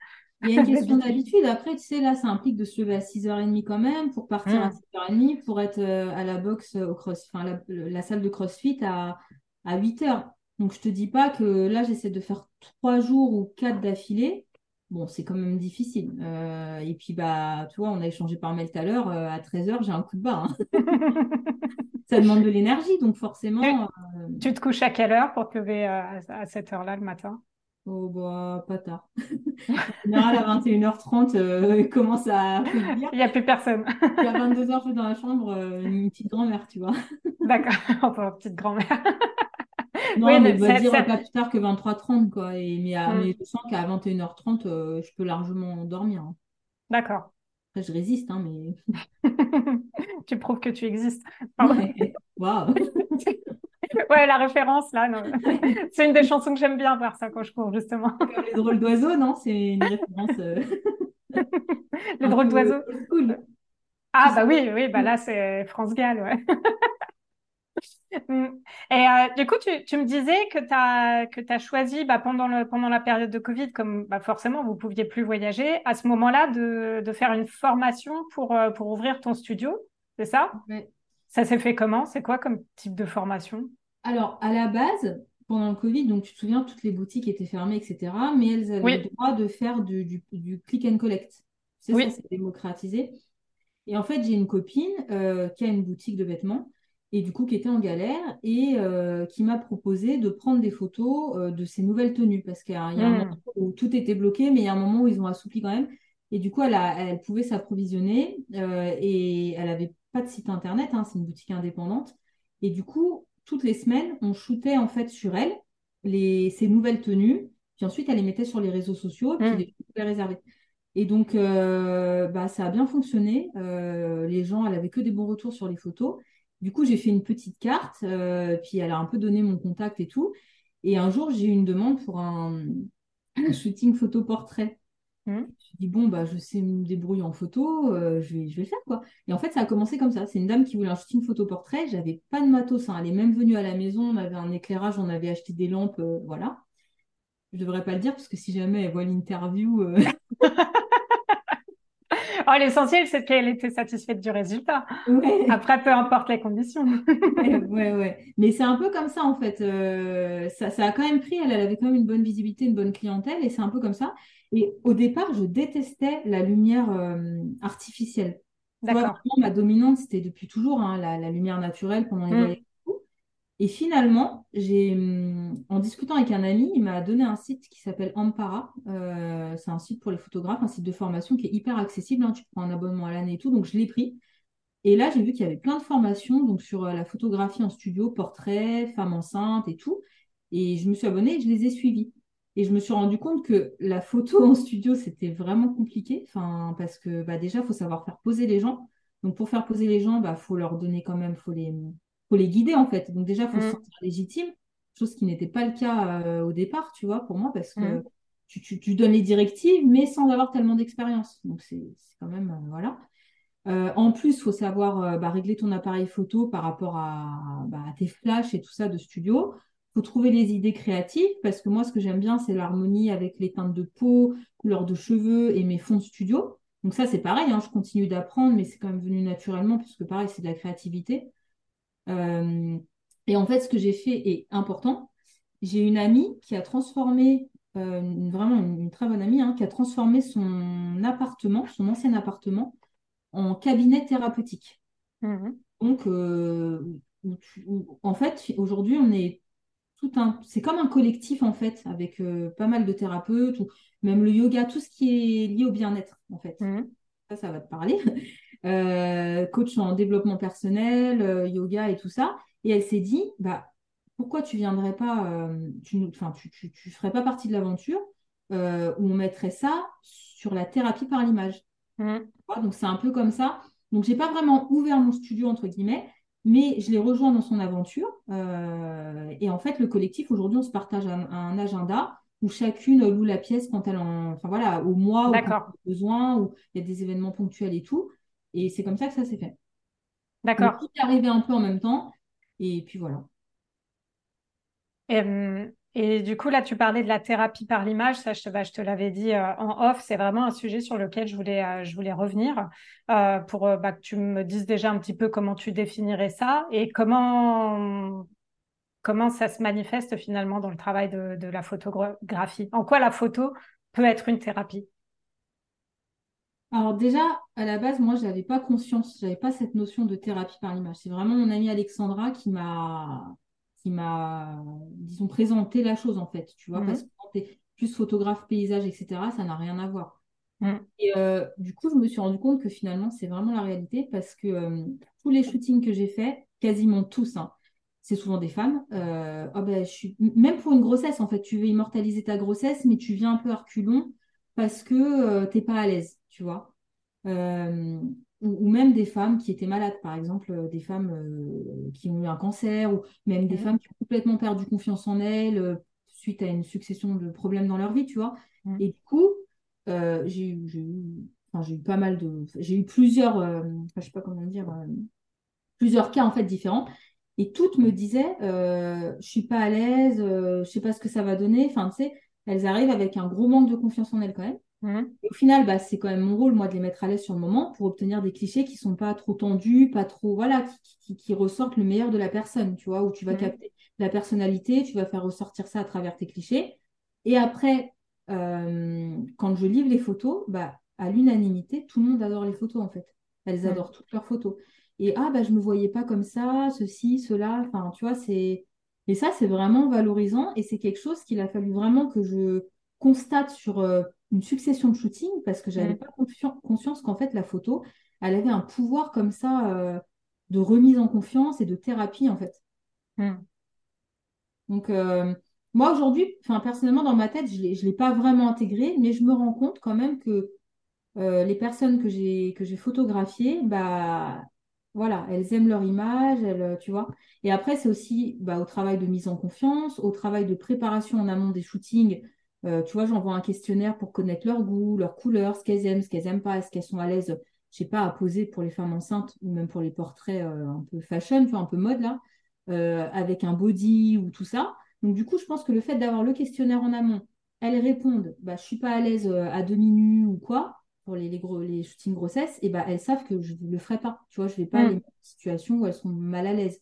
Il y a une question d'habitude. Après, tu sais, là, ça implique de se lever à 6h30 quand même pour partir à 6h30 mmh. pour être à la boxe au cross, enfin, la, la, salle de CrossFit à, à 8h. Donc, je te dis pas que là, j'essaie de faire trois jours ou quatre d'affilée. Bon, c'est quand même difficile. Euh, et puis, bah, tu vois, on a échangé par mail tout à l'heure. Euh, à 13h, j'ai un coup de barre. Hein. ça demande de l'énergie, donc forcément. Euh, tu te couches à quelle heure pour te lever à, cette heure-là le matin? Oh, bah, pas tard. en général, à 21h30, il commence à. Il n'y a plus personne. à 22h, je suis dans la chambre, une petite grand-mère, tu vois. D'accord, enfin, petite grand-mère. Non, oui, mais va dire pas plus tard que 23h30, quoi. Et, mais, à, mm. je sens qu'à 21h30, euh, je peux largement dormir. Hein. D'accord. Après, je résiste, hein, mais. tu prouves que tu existes. Waouh! ouais, la référence, là, c'est une des chansons que j'aime bien voir ça quand je cours, justement. Comme les drôles d'oiseaux, non? C'est une référence. Euh, les drôles d'oiseaux. Cool. Ah, bah oui, oui, bah là, c'est France Gall, ouais. Mm. Et euh, du coup, tu, tu, me disais que tu as, que as choisi bah, pendant, le, pendant la période de Covid, comme bah, forcément vous ne pouviez plus voyager, à ce moment-là de, de, faire une formation pour, euh, pour ouvrir ton studio, c'est ça? Ça s'est fait comment? C'est quoi comme type de formation? Alors, à la base, pendant le Covid, donc tu te souviens, toutes les boutiques étaient fermées, etc. Mais elles avaient le droit de faire du, du, du click and collect. C'est ça, c'est démocratisé. Et en fait, j'ai une copine euh, qui a une boutique de vêtements et du coup qui était en galère et euh, qui m'a proposé de prendre des photos euh, de ses nouvelles tenues parce qu'il y a, un hmm. moment où tout était bloqué, mais il y a un moment où ils ont assoupli quand même. Et du coup, elle, elle pouvait s'approvisionner euh, et elle n'avait pas de site internet, hein, c'est une boutique indépendante. Et du coup, toutes les semaines, on shootait en fait sur elle les, ses nouvelles tenues, puis ensuite elle les mettait sur les réseaux sociaux, puis mmh. les réserver. Et donc, bah, ça a bien fonctionné. les gens, elle avait que des bons retours sur les photos. Du coup, j'ai fait une petite carte, euh, puis elle a un peu donné mon contact et tout. Et un jour, j'ai eu une demande pour un, shooting photo-portrait. Mmh. Je me suis dit, bon, bah, je sais me débrouiller en photo, euh, je, vais, je vais le faire, quoi. Et en fait, ça a commencé comme ça. C'est une dame qui voulait un shooting photo-portrait. J'avais pas de matos. Hein. Elle est même venue à la maison. On avait un éclairage, on avait acheté des lampes, euh, voilà. Je devrais pas le dire parce que si jamais elle voit l'interview. Oh, l'essentiel, c'est qu'elle était satisfaite du résultat. Après, peu importe les conditions. ouais, ouais, Mais c'est un peu comme ça, en fait. Euh, ça, a quand même pris, elle, avait quand même une bonne visibilité, une bonne clientèle, et c'est un peu comme ça. Et au départ, je détestais la lumière euh, artificielle. D'accord. Ma dominante, c'était depuis toujours hein, la, lumière naturelle pendant les mm. voyages et finalement, j'ai, en discutant avec un ami, il m'a donné un site qui s'appelle Ampara. Euh, c'est un site pour les photographes, un site de formation qui est hyper accessible. Hein. tu prends un abonnement à l'année et tout. Donc, je l'ai pris. Et là, j'ai vu qu'il y avait plein de formations donc sur la photographie en studio, portrait, femme enceinte et tout. Et je me suis abonnée et je les ai suivis. Et je me suis rendu compte que la photo en studio, c'était vraiment compliqué. Parce que bah, déjà, il faut savoir faire poser les gens. Donc, pour faire poser les gens, il bah, faut leur donner quand même, faut les, faut les guider en fait. Donc, déjà, il faut se mm. sentir légitime, chose qui n'était pas le cas euh, au départ, tu vois, pour moi, parce que mm. tu, tu, donnes les directives, mais sans avoir tellement d'expérience. Donc, c'est quand même, euh, voilà. Euh, en plus, il faut savoir bah, régler ton appareil photo par rapport à, bah, à tes flashs et tout ça de studio faut trouver les idées créatives parce que moi, ce que j'aime bien, c'est l'harmonie avec les teintes de peau, couleurs de cheveux et mes fonds de studio. Donc ça, c'est pareil, hein, je continue d'apprendre, mais c'est quand même venu naturellement puisque pareil, c'est de la créativité. Euh, et en fait, ce que j'ai fait est important. J'ai une amie qui a transformé, euh, vraiment une, très bonne amie, hein, qui a transformé son appartement, son ancien appartement, en cabinet thérapeutique. Mmh Donc, euh, en fait, aujourd'hui, on est c'est comme un collectif en fait, avec pas mal de thérapeutes, ou même le yoga, tout ce qui est lié au bien-être en fait. Mmh. Ça, ça va te parler. Euh, coach en développement personnel, euh, yoga et tout ça. Et elle s'est dit, bah, pourquoi tu viendrais pas, tu, enfin, tu, tu, ferais pas partie de l'aventure où on mettrait ça sur la thérapie par l'image. Mmh. Donc c'est un peu comme ça. Donc j'ai pas vraiment ouvert mon studio entre guillemets, mais je l'ai rejoint dans son aventure. Euh, et en fait, le collectif, aujourd'hui, on se partage un, agenda où chacune loue la pièce quand elle en. Enfin voilà, au mois, où elle a besoin, où il y a des événements ponctuels et tout. Et c'est comme ça que ça s'est fait. D'accord. Tout est arrivé un peu en même temps. Et puis voilà. Et, hum, et du coup, là, tu parlais de la thérapie par l'image. Ça, je te, bah, je te l'avais dit euh, en off. C'est vraiment un sujet sur lequel je voulais, euh, je voulais revenir euh, pour bah, que tu me dises déjà un petit peu comment tu définirais ça et comment, comment ça se manifeste finalement dans le travail de, de la photographie. En quoi la photo peut être une thérapie? Alors déjà, à la base, moi, je n'avais pas conscience, je n'avais pas cette notion de thérapie par l'image. C'est vraiment mon amie Alexandra qui m'a qui m'a, disons, présenté la chose, en fait, tu vois, mhm. parce que quand tu es plus photographe, paysage, etc., ça n'a rien à voir. Mhm. Et euh, du coup, je me suis rendu compte que finalement, c'est vraiment la réalité parce que euh, tous les shootings que j'ai faits, quasiment tous, hein, c'est souvent des femmes. Euh, oh ben, je suis... Même pour une grossesse, en fait, tu veux immortaliser ta grossesse, mais tu viens un peu à reculons parce que tu n'es pas à l'aise, tu vois ou, même des femmes qui étaient malades, par exemple, euh, des femmes euh, qui ont eu un cancer, ou même des femmes qui ont complètement perdu confiance en elles euh, suite à une succession de problèmes dans leur vie, tu vois. Et du coup, j'ai eu, eu, pas mal de. J'ai eu plusieurs, je sais pas comment dire, plusieurs cas en fait différents. Et toutes me disaient, je suis pas à l'aise, je sais pas ce que ça va donner. Enfin, tu sais, elles arrivent avec un gros manque de confiance en elles quand même. Mmh. au final, bah, c'est quand même mon rôle, moi, de les mettre à l'aise sur le moment pour obtenir des clichés qui sont pas trop tendus, pas trop, voilà, qui, ressortent le meilleur de la personne, tu vois, où tu vas mmh. capter la personnalité, tu vas faire ressortir ça à travers tes clichés. Et après, euh, quand je livre les photos, bah, à l'unanimité, tout le monde adore les photos, en fait. Elles mmh. adorent toutes leurs photos. Et ah, bah, je me voyais pas comme ça, ceci, cela, enfin, tu vois, c'est. Et ça, c'est vraiment valorisant et c'est quelque chose qu'il a fallu vraiment que je constate sur. Euh, une succession de shootings parce que j'avais n'avais mm. pas conscience qu'en fait la photo, elle avait un pouvoir comme ça euh, de remise en confiance et de thérapie en fait. Mm. Donc euh, moi aujourd'hui, enfin personnellement dans ma tête, je ne l'ai pas vraiment intégré, mais je me rends compte quand même que euh, les personnes que j'ai que j'ai photographiées, bah voilà, elles aiment leur image, elles, tu vois. Et après, c'est aussi bah, au travail de mise en confiance, au travail de préparation en amont des shootings, euh, tu vois, j'envoie un questionnaire pour connaître leur goût, leur couleur, ce qu'elles aiment, ce qu'elles n'aiment pas, est-ce qu'elles sont à l'aise, je sais pas, à poser pour les femmes enceintes ou même pour les portraits euh, un peu fashion, tu vois, un peu mode là, euh, avec un body ou tout ça. Donc du coup, je pense que le fait d'avoir le questionnaire en amont, elles répondent, bah, je suis pas à l'aise à demi nu ou quoi, pour les, les, gros, les shootings grossesse, et bah, elles savent que je ne le ferai pas. Tu vois, je vais pas mm. aller dans une situation où elles sont mal à l'aise.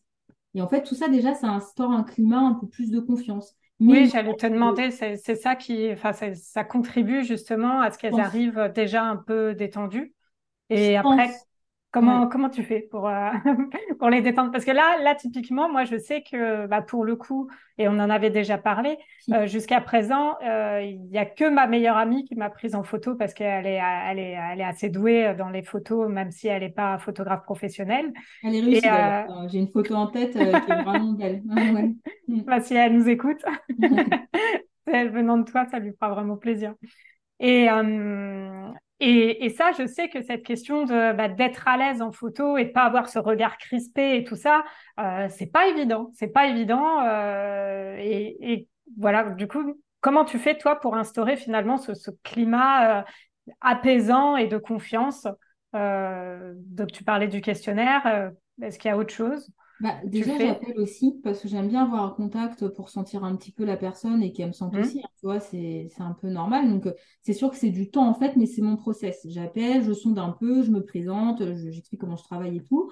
Et en fait, tout ça, déjà, ça instaure un climat un peu plus de confiance oui, j'allais te demander, c'est ça qui, enfin, ça contribue justement à ce qu'elles arrivent déjà un peu détendues. Et après, Comment, comment tu fais pour, euh, pour les détendre? Parce que là, là, typiquement, moi, je sais que bah, pour le coup, et on en avait déjà parlé, euh, jusqu'à présent, euh, il n'y a que ma meilleure amie qui m'a prise en photo parce qu'elle est, elle est, elle est assez douée dans les photos, même si elle n'est pas photographe professionnelle. Elle est réussie. J'ai une photo en tête qui est vraiment belle. bah, si elle nous écoute, elle venant de toi, ça lui fera vraiment plaisir. Et, et, et, ça, je sais que cette question de bah, d'être à l'aise en photo et de pas avoir ce regard crispé et tout ça, euh, c'est pas évident. C'est pas évident. Euh, et, et, voilà. Du coup, comment tu fais toi pour instaurer finalement ce, ce climat euh, apaisant et de confiance euh, Donc, tu parlais du questionnaire. Euh, est-ce qu'il y a autre chose? Bah, déjà, j'appelle aussi parce que j'aime bien avoir un contact pour sentir un petit peu la personne et qu'elle me sente mmh. aussi. Hein, tu vois, c'est un peu normal. Donc, euh, c'est sûr que c'est du temps en fait, mais c'est mon process. J'appelle, je sonde un peu, je me présente, j'explique comment je travaille et tout.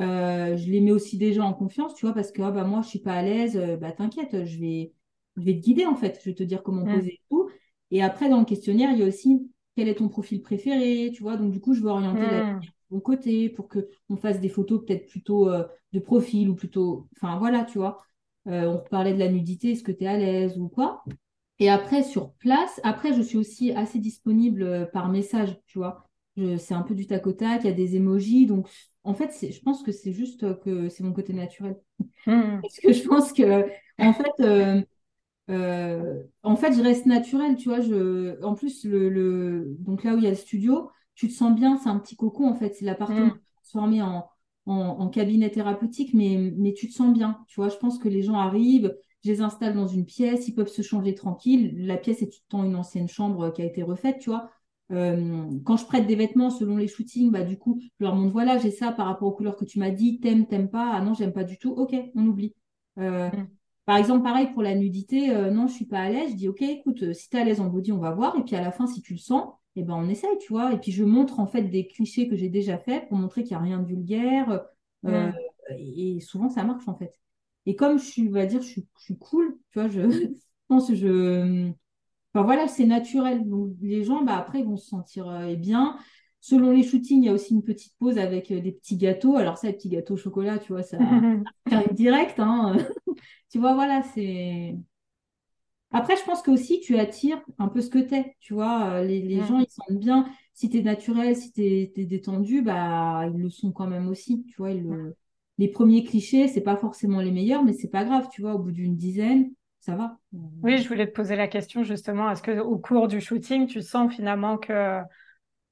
Euh, je les mets aussi déjà en confiance, tu vois, parce que ah, bah, moi, je suis pas à l'aise. Euh, bah, t'inquiète, je vais, je vais te guider en fait. Je vais te dire comment mmh. poser et tout. Et après, dans le questionnaire, il y a aussi quel est ton profil préféré, tu vois. Donc, du coup, je vais orienter la mmh bon côté, pour qu'on fasse des photos peut-être plutôt euh, de profil ou plutôt. Enfin, voilà, tu vois. Euh, on parlait de la nudité, est-ce que tu es à l'aise ou quoi Et après, sur place, après, je suis aussi assez disponible euh, par message, tu vois. C'est un peu du tac au tac, il y a des emojis. Donc, en fait, je pense que c'est juste que c'est mon côté naturel. Mmh. Parce que je pense que, en fait, en fait, je reste naturelle, tu vois. Je... En plus, le, le... donc là où il y a le studio, tu te sens bien, c'est un petit cocon en fait, c'est l'appartement mm. transformé en, en, cabinet thérapeutique, mais, mais tu te sens bien. Tu vois, je pense que les gens arrivent, je les installe dans une pièce, ils peuvent se changer tranquille. La pièce est tout le temps une ancienne chambre qui a été refaite, tu vois. Euh, quand je prête des vêtements selon les shootings, bah du coup, je leur montre voilà, j'ai ça par rapport aux couleurs que tu m'as dit, t'aimes, t'aimes pas, ah non, j'aime pas du tout, ok, on oublie. Euh, mm. Par exemple, pareil pour la nudité, euh, non, je suis pas à l'aise, je dis ok, écoute, si tu es à l'aise en body, on va voir, et puis à la fin, si tu le sens, eh ben on essaye, tu vois. Et puis je montre en fait des clichés que j'ai déjà faits pour montrer qu'il n'y a rien de vulgaire. Euh, et souvent ça marche en fait. Et comme je suis, va dire, je suis, je suis cool, tu vois, je, pense je. Enfin voilà, c'est naturel. Donc les gens, bah, après, ils vont se sentir euh, bien. Selon les shootings, il y a aussi une petite pause avec euh, des petits gâteaux. Alors ça, les petits gâteaux au chocolat, tu vois, ça arrive direct. Hein. tu vois, voilà, c'est après, je pense que aussi tu attires un peu ce que tu es. Tu vois, euh, les, gens, ils sentent bien. Si tu es naturel, si tu es, détendu, bah, ils le sont quand même aussi. Tu vois, les premiers clichés, c'est pas forcément les meilleurs, mais c'est pas grave. Tu vois, au bout d'une dizaine, ça va. Oui, je voulais te poser la question justement. Est-ce que au cours du shooting, tu sens finalement que,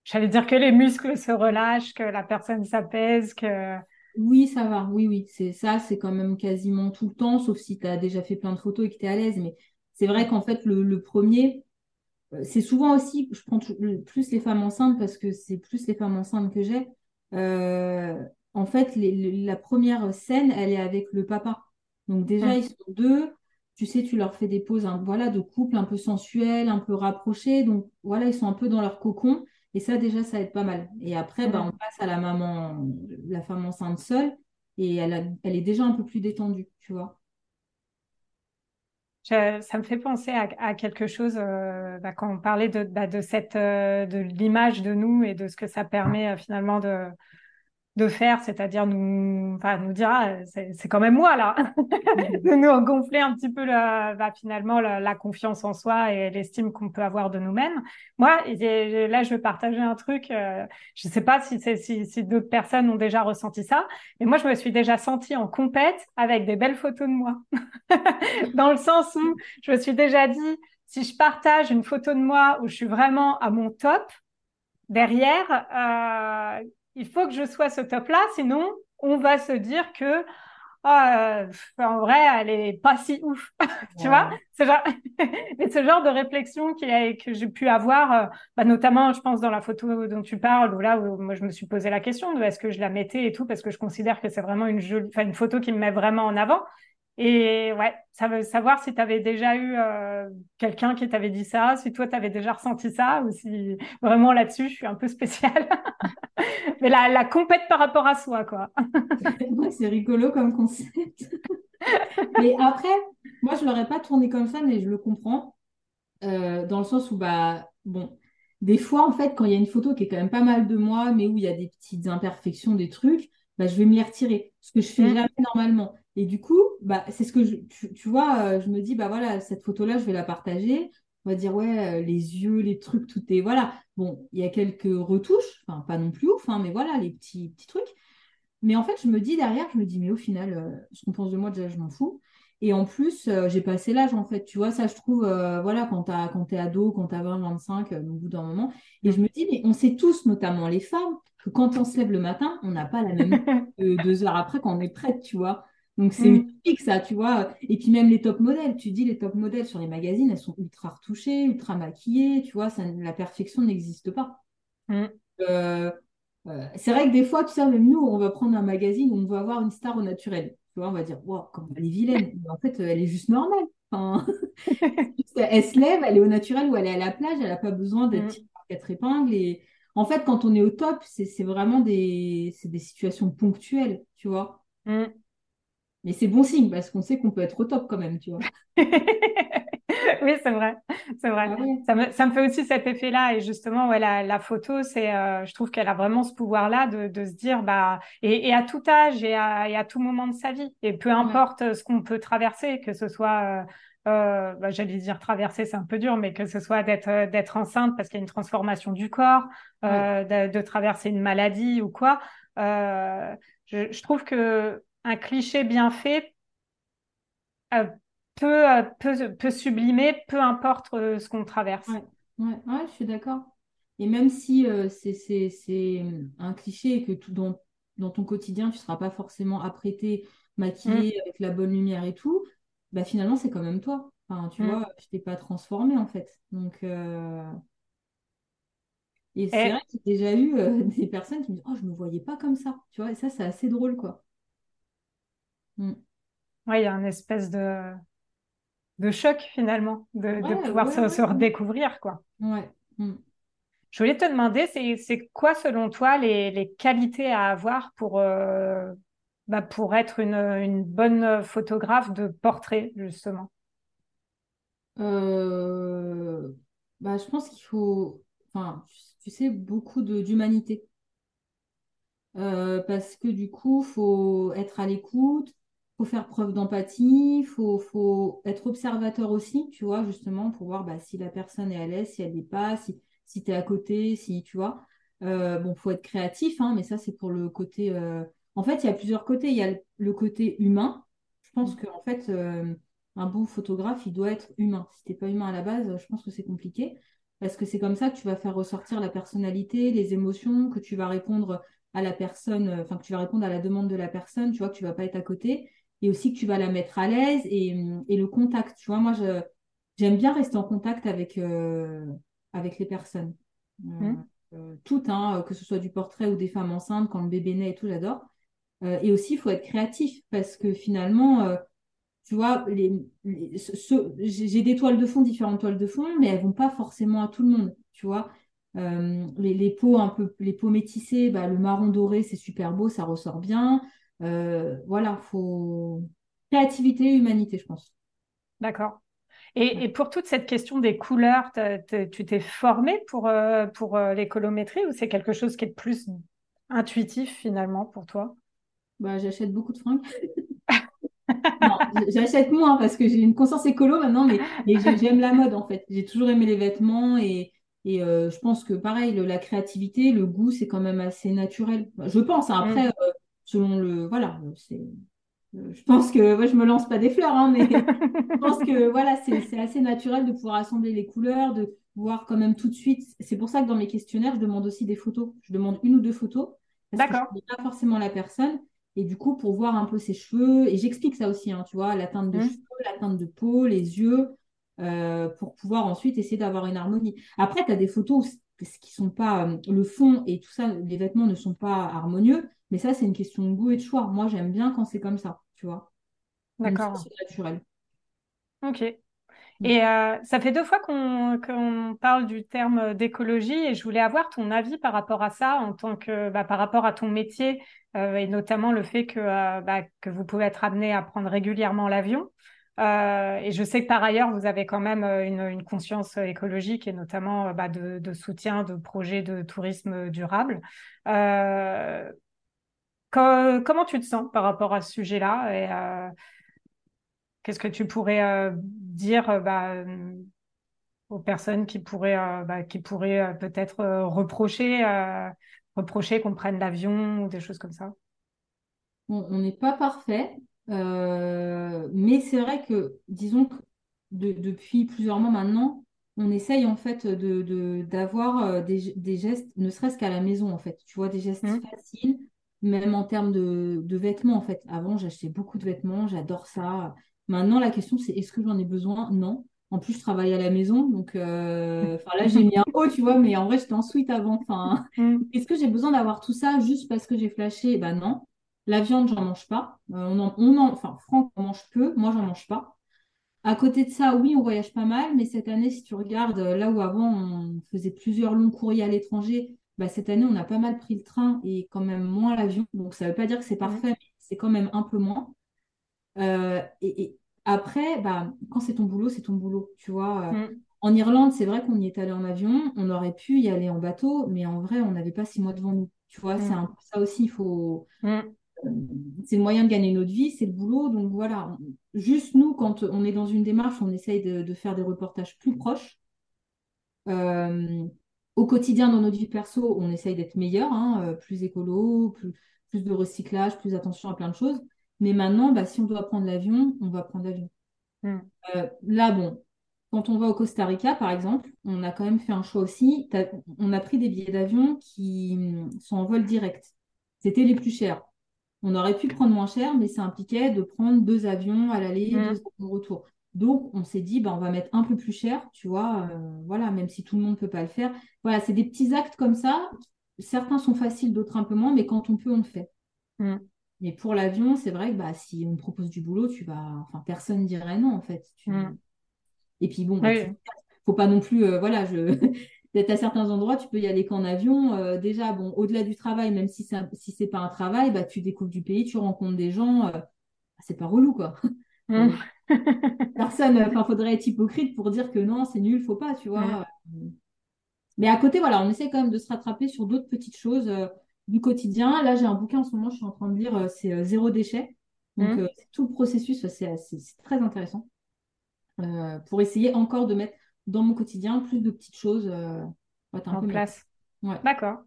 j'allais dire que les muscles se relâchent, que la personne s'apaise, que. Oui, ça va. Oui, oui. C'est ça, c'est quand même quasiment tout le temps, sauf si tu as déjà fait plein de photos et que tu es à l'aise. Mais c'est vrai qu'en fait, le, premier, euh, c'est souvent aussi, je prends plus les femmes enceintes parce que c'est plus les femmes enceintes que j'ai. Euh, en fait, la première scène, elle est avec le papa. Donc déjà, ils sont deux. Tu sais, tu leur fais des poses hein, voilà, de couple un peu sensuel, un peu rapproché. Donc voilà, ils sont un peu dans leur cocon. Et ça, déjà, ça aide pas mal. Et après, bah, on passe à la maman, la femme enceinte seule. Et elle, elle est déjà un peu plus détendue, tu vois ça me fait penser à, quelque chose euh, bah, quand on parlait de, bah, cette euh, de l'image de nous et de ce que ça permet euh, finalement de de faire, c'est-à-dire nous, enfin, nous dire ah, c'est quand même moi là, de nous gonfler un petit peu la, bah, finalement la, confiance en soi et l'estime qu'on peut avoir de nous-mêmes. Moi, là, je vais partager un truc. Euh, je ne sais pas si, si, si d'autres personnes ont déjà ressenti ça, mais moi, je me suis déjà sentie en compète avec des belles photos de moi, dans le sens où je me suis déjà dit si je partage une photo de moi où je suis vraiment à mon top, derrière, euh, il faut que je sois ce top-là, sinon on va se dire que ah, en vrai, elle est pas si ouf, tu vois? Ce genre, ce genre de réflexion a, que j'ai pu avoir, euh, bah, notamment, je pense dans la photo dont tu parles, où là où moi je me suis posé la question de est-ce que je la mettais et tout, parce que je considère que c'est vraiment une jolie, enfin une photo qui me met vraiment en avant. Et ouais, ça veut savoir si tu avais déjà eu euh, quelqu'un qui t'avait dit ça, si toi tu avais déjà ressenti ça, ou si vraiment là-dessus je suis un peu spéciale. Mais la, la compète par rapport à soi, quoi. c'est rigolo comme concept. mais après, moi je l'aurais pas tourné comme ça, mais je le comprends. Euh, dans le sens où, bah, bon, des fois, en fait, quand il y a une photo qui est quand même pas mal de moi, mais où il y a des petites imperfections, des trucs, bah, je vais me les retirer, ce que je fais mm. jamais normalement. Et du coup, bah, c'est ce que je, tu, vois, euh, je me dis, bah voilà, cette photo-là, je vais la partager. On va dire, ouais, euh, les yeux, les trucs, tout est. Voilà. Bon, il y a quelques retouches, enfin, pas non plus ouf, hein, mais voilà, les petits, petits trucs. Mais en fait, je me dis derrière, je me dis, mais au final, euh, ce qu'on pense de moi, déjà, je m'en fous. Et en plus, j'ai passé l'âge, en fait. Tu vois, ça, je trouve, voilà, quand, quand t'es ado, quand t'as 20, 25, au bout d'un moment. Et je me dis, mais on sait tous, notamment les femmes, que quand on se lève le matin, on n'a pas la même deux heures après quand on est prête, tu vois. Donc c'est mm. typique ça, tu vois. Et puis même les top modèles, tu dis les top modèles sur les magazines, elles sont ultra retouchées, ultra maquillées, tu vois, ça, la perfection n'existe pas. Mm. Euh, euh, c'est vrai que des fois, tu sais, même nous, on va prendre un magazine où on va avoir une star au naturel. Tu vois, on va dire, wow, comme elle est vilaine. Mais en fait, elle est juste normale. Enfin, elle se lève, elle est au naturel ou elle est à la plage, elle n'a pas besoin d'être mm. tirée par quatre épingles. Et en fait, quand on est au top, c'est vraiment des, des situations ponctuelles, tu vois. Mais c'est bon signe parce qu'on sait qu'on peut être au top quand même, tu vois. oui, c'est vrai, c'est vrai. Ah ça, me, ça, me, fait aussi cet effet-là et justement, ouais, la, la photo, c'est, euh, je trouve qu'elle a vraiment ce pouvoir-là de, de, se dire, bah, et, et, à tout âge et à, et à, tout moment de sa vie, et peu importe ce qu'on peut traverser, que ce soit euh, euh, bah, j'allais dire traverser, c'est un peu dur, mais que ce soit d'être d'être enceinte parce qu'il y a une transformation du corps, euh, de, de, traverser une maladie ou quoi. Euh, je, je, trouve que un cliché bien fait euh, peut, euh, peut, peut, sublimer, peu importe euh, ce qu'on traverse. Ouais. Ouais, ouais, je suis d'accord. Et même si c'est un cliché et que tout dans, dans ton quotidien, tu ne seras pas forcément apprêté, maquillé, mm. avec la bonne lumière et tout, bah finalement, c'est quand même toi. Enfin, tu mm. vois, je t'ai pas transformé en fait. Donc, et c'est vrai qu'il y a déjà eu des personnes qui me disent Oh, je me voyais pas comme ça. Tu vois, et ça, c'est assez drôle, quoi. Mm. Oui, il y a une espèce de, de choc finalement, de, pouvoir se, redécouvrir. Quoi. Ouais. Mm. Je voulais te demander, c'est quoi selon toi les, les, qualités à avoir pour, euh, bah, pour être une, une, bonne photographe de portrait, justement? Euh, bah, Je pense qu'il faut, enfin, tu sais, beaucoup d'humanité. Euh, parce que du coup, il faut être à l'écoute, faut faire preuve d'empathie, il faut, faut, être observateur aussi, tu vois, justement, pour voir bah, si la personne est à l'aise, si elle n'est pas, si, si tu es à côté, si, tu vois. Euh, bon, faut être créatif, hein, mais ça, c'est pour le côté... Euh, en fait, il y a plusieurs côtés. Il y a le côté humain. Je pense mm. qu'en fait, euh, un bon photographe, il doit être humain. Si t'es pas humain à la base, je pense que c'est compliqué. Parce que c'est comme ça que tu vas faire ressortir la personnalité, les émotions, que tu vas répondre à la personne, enfin, que tu vas répondre à la demande de la personne, tu vois, que tu vas pas être à côté et aussi que tu vas la mettre à l'aise et, et, le contact. Tu vois, moi, j'aime bien rester en contact avec, euh, avec les personnes. Euh, mmh. euh, toutes, hein, que ce soit du portrait ou des femmes enceintes, quand le bébé naît et tout, j'adore. et aussi, il faut être créatif parce que finalement, tu vois, les, j'ai des toiles de fond, différentes toiles de fond, mais elles vont pas forcément à tout le monde, tu vois. les, les, peaux un peu, les peaux métissées, bah, le marron doré, c'est super beau, ça ressort bien. Euh, voilà, faut créativité et humanité, je pense. D'accord. Et, pour toute cette question des couleurs, tu t'es formé pour, euh, pour euh, l'écolométrie ou c'est quelque chose qui est plus intuitif finalement pour toi? Bah, J'achète beaucoup de fringues. j'achète moins parce que j'ai une conscience écolo maintenant, mais, j'aime la mode en fait. J'ai toujours aimé les vêtements et, et je pense que pareil, la créativité, le goût, c'est quand même assez naturel. Je pense, hein. après, mm selon le voilà c'est euh, je pense que moi je me lance pas des fleurs hein, mais je pense que voilà c'est assez naturel de pouvoir assembler les couleurs de voir quand même tout de suite. C'est pour ça que dans mes questionnaires je demande aussi des photos. Je demande une ou deux photos parce que je pas forcément la personne. Et du coup pour voir un peu ses cheveux et j'explique ça aussi hein, tu vois la teinte de mmh. cheveux la teinte de peau les yeux euh, pour pouvoir ensuite essayer d'avoir une harmonie. Après tu as des photos qui sont pas euh, le fond et tout ça les vêtements ne sont pas harmonieux mais ça, c'est une question de goût et de choix. Moi, j'aime bien quand c'est comme ça, tu vois. D'accord. C'est naturel. Ok. Mm. Et euh, ça fait deux fois qu'on parle du terme d'écologie et je voulais avoir ton avis par rapport à ça en tant que bah, par rapport à ton métier euh, et notamment le fait que, euh, bah, que vous pouvez être amené à prendre régulièrement l'avion. Et je sais que par ailleurs, vous avez quand même une, conscience écologique et notamment bah, de, soutien de projets de tourisme durable. comment tu te sens par rapport à ce sujet-là et qu'est-ce que tu pourrais dire bah, aux personnes qui pourraient, euh, bah, qui pourraient euh, peut-être euh, reprocher, reprocher qu'on prenne l'avion ou des choses comme ça? On n'est pas parfait, mais c'est vrai que, disons que depuis plusieurs mois maintenant, on essaye en fait de, d'avoir des, gestes, ne serait-ce qu'à la maison en fait. Tu vois, des gestes mmh. faciles, même en termes de, de, vêtements en fait. Avant, j'achetais beaucoup de vêtements, j'adore ça. Maintenant, la question c'est est-ce que j'en ai besoin? Non. En plus, je travaille à la maison, donc euh, là, j'ai mis un haut, tu vois, mais en vrai, j'étais en suite avant. Enfin, mm. est-ce que j'ai besoin d'avoir tout ça juste parce que j'ai flashé? Ben non. La viande, j'en mange pas. Euh, on en, on en, enfin, Franck en mange peu, moi, j'en mange pas. À côté de ça, oui, on voyage pas mal, mais cette année, si tu regardes, euh, là où avant, on faisait plusieurs longs courriers à l'étranger, bah, cette année, on a pas mal pris le train et quand même moins l'avion. Donc, ça veut pas dire que c'est parfait, mais c'est quand même un peu moins. et, après, bah, quand c'est ton boulot, c'est ton boulot, tu vois. Euh. Mm. En Irlande, c'est vrai qu'on y est allé en avion, on aurait pu y aller en bateau, mais en vrai, on n'avait pas six mois devant nous. Tu vois, c'est mm. un peu ça aussi, il faut. Mm. Euh, c'est le moyen de gagner notre vie, c'est le boulot. Donc voilà, juste nous, quand on est dans une démarche, on essaye de, faire des reportages plus proches. Euh, au quotidien, dans notre vie perso, on essaye d'être meilleur, hein, plus écolo, plus, plus de recyclage, plus attention à plein de choses. Mais maintenant, bah, si on doit prendre l'avion, on va prendre l'avion. Hmm. Euh, là, bon, quand on va au Costa Rica, par exemple, on a quand même fait un choix aussi. On a pris des billets d'avion qui hmm, sont en vol direct. C'était les plus chers. On aurait pu prendre moins cher, mais ça impliquait de prendre deux avions à l'aller, et hmm. deux au retour. Donc, on s'est dit, bah, on va mettre un peu plus cher, tu vois, euh, voilà, même si tout le monde ne peut pas le faire. Voilà, c'est des petits actes comme ça. Certains sont faciles, d'autres un peu moins, mais quand on peut, on le fait. Mais pour l'avion, c'est vrai que bah, si on te propose du boulot, tu vas. Enfin, personne ne dirait non, en fait. Mm. Et puis bon, il ne faut pas non plus. Euh, voilà, je. Peut-être à certains endroits, tu peux y aller qu'en avion. Euh, déjà, bon, au-delà du travail, même si c'est si c'est pas un travail, bah, tu découvres du pays, tu rencontres des gens. Euh, c'est pas relou, quoi. Mm. Personne, enfin, faudrait être hypocrite pour dire que non, c'est nul, faut pas, tu vois. Mm. Mais à côté, voilà, on essaie quand même de se rattraper sur d'autres petites choses du quotidien. Là, j'ai un bouquin en ce moment, je suis en train de lire, euh, c'est euh, Zéro déchet. Donc, mmh. euh, tout le processus, c'est très intéressant. pour essayer encore de mettre dans mon quotidien plus de petites choses en place. D'accord.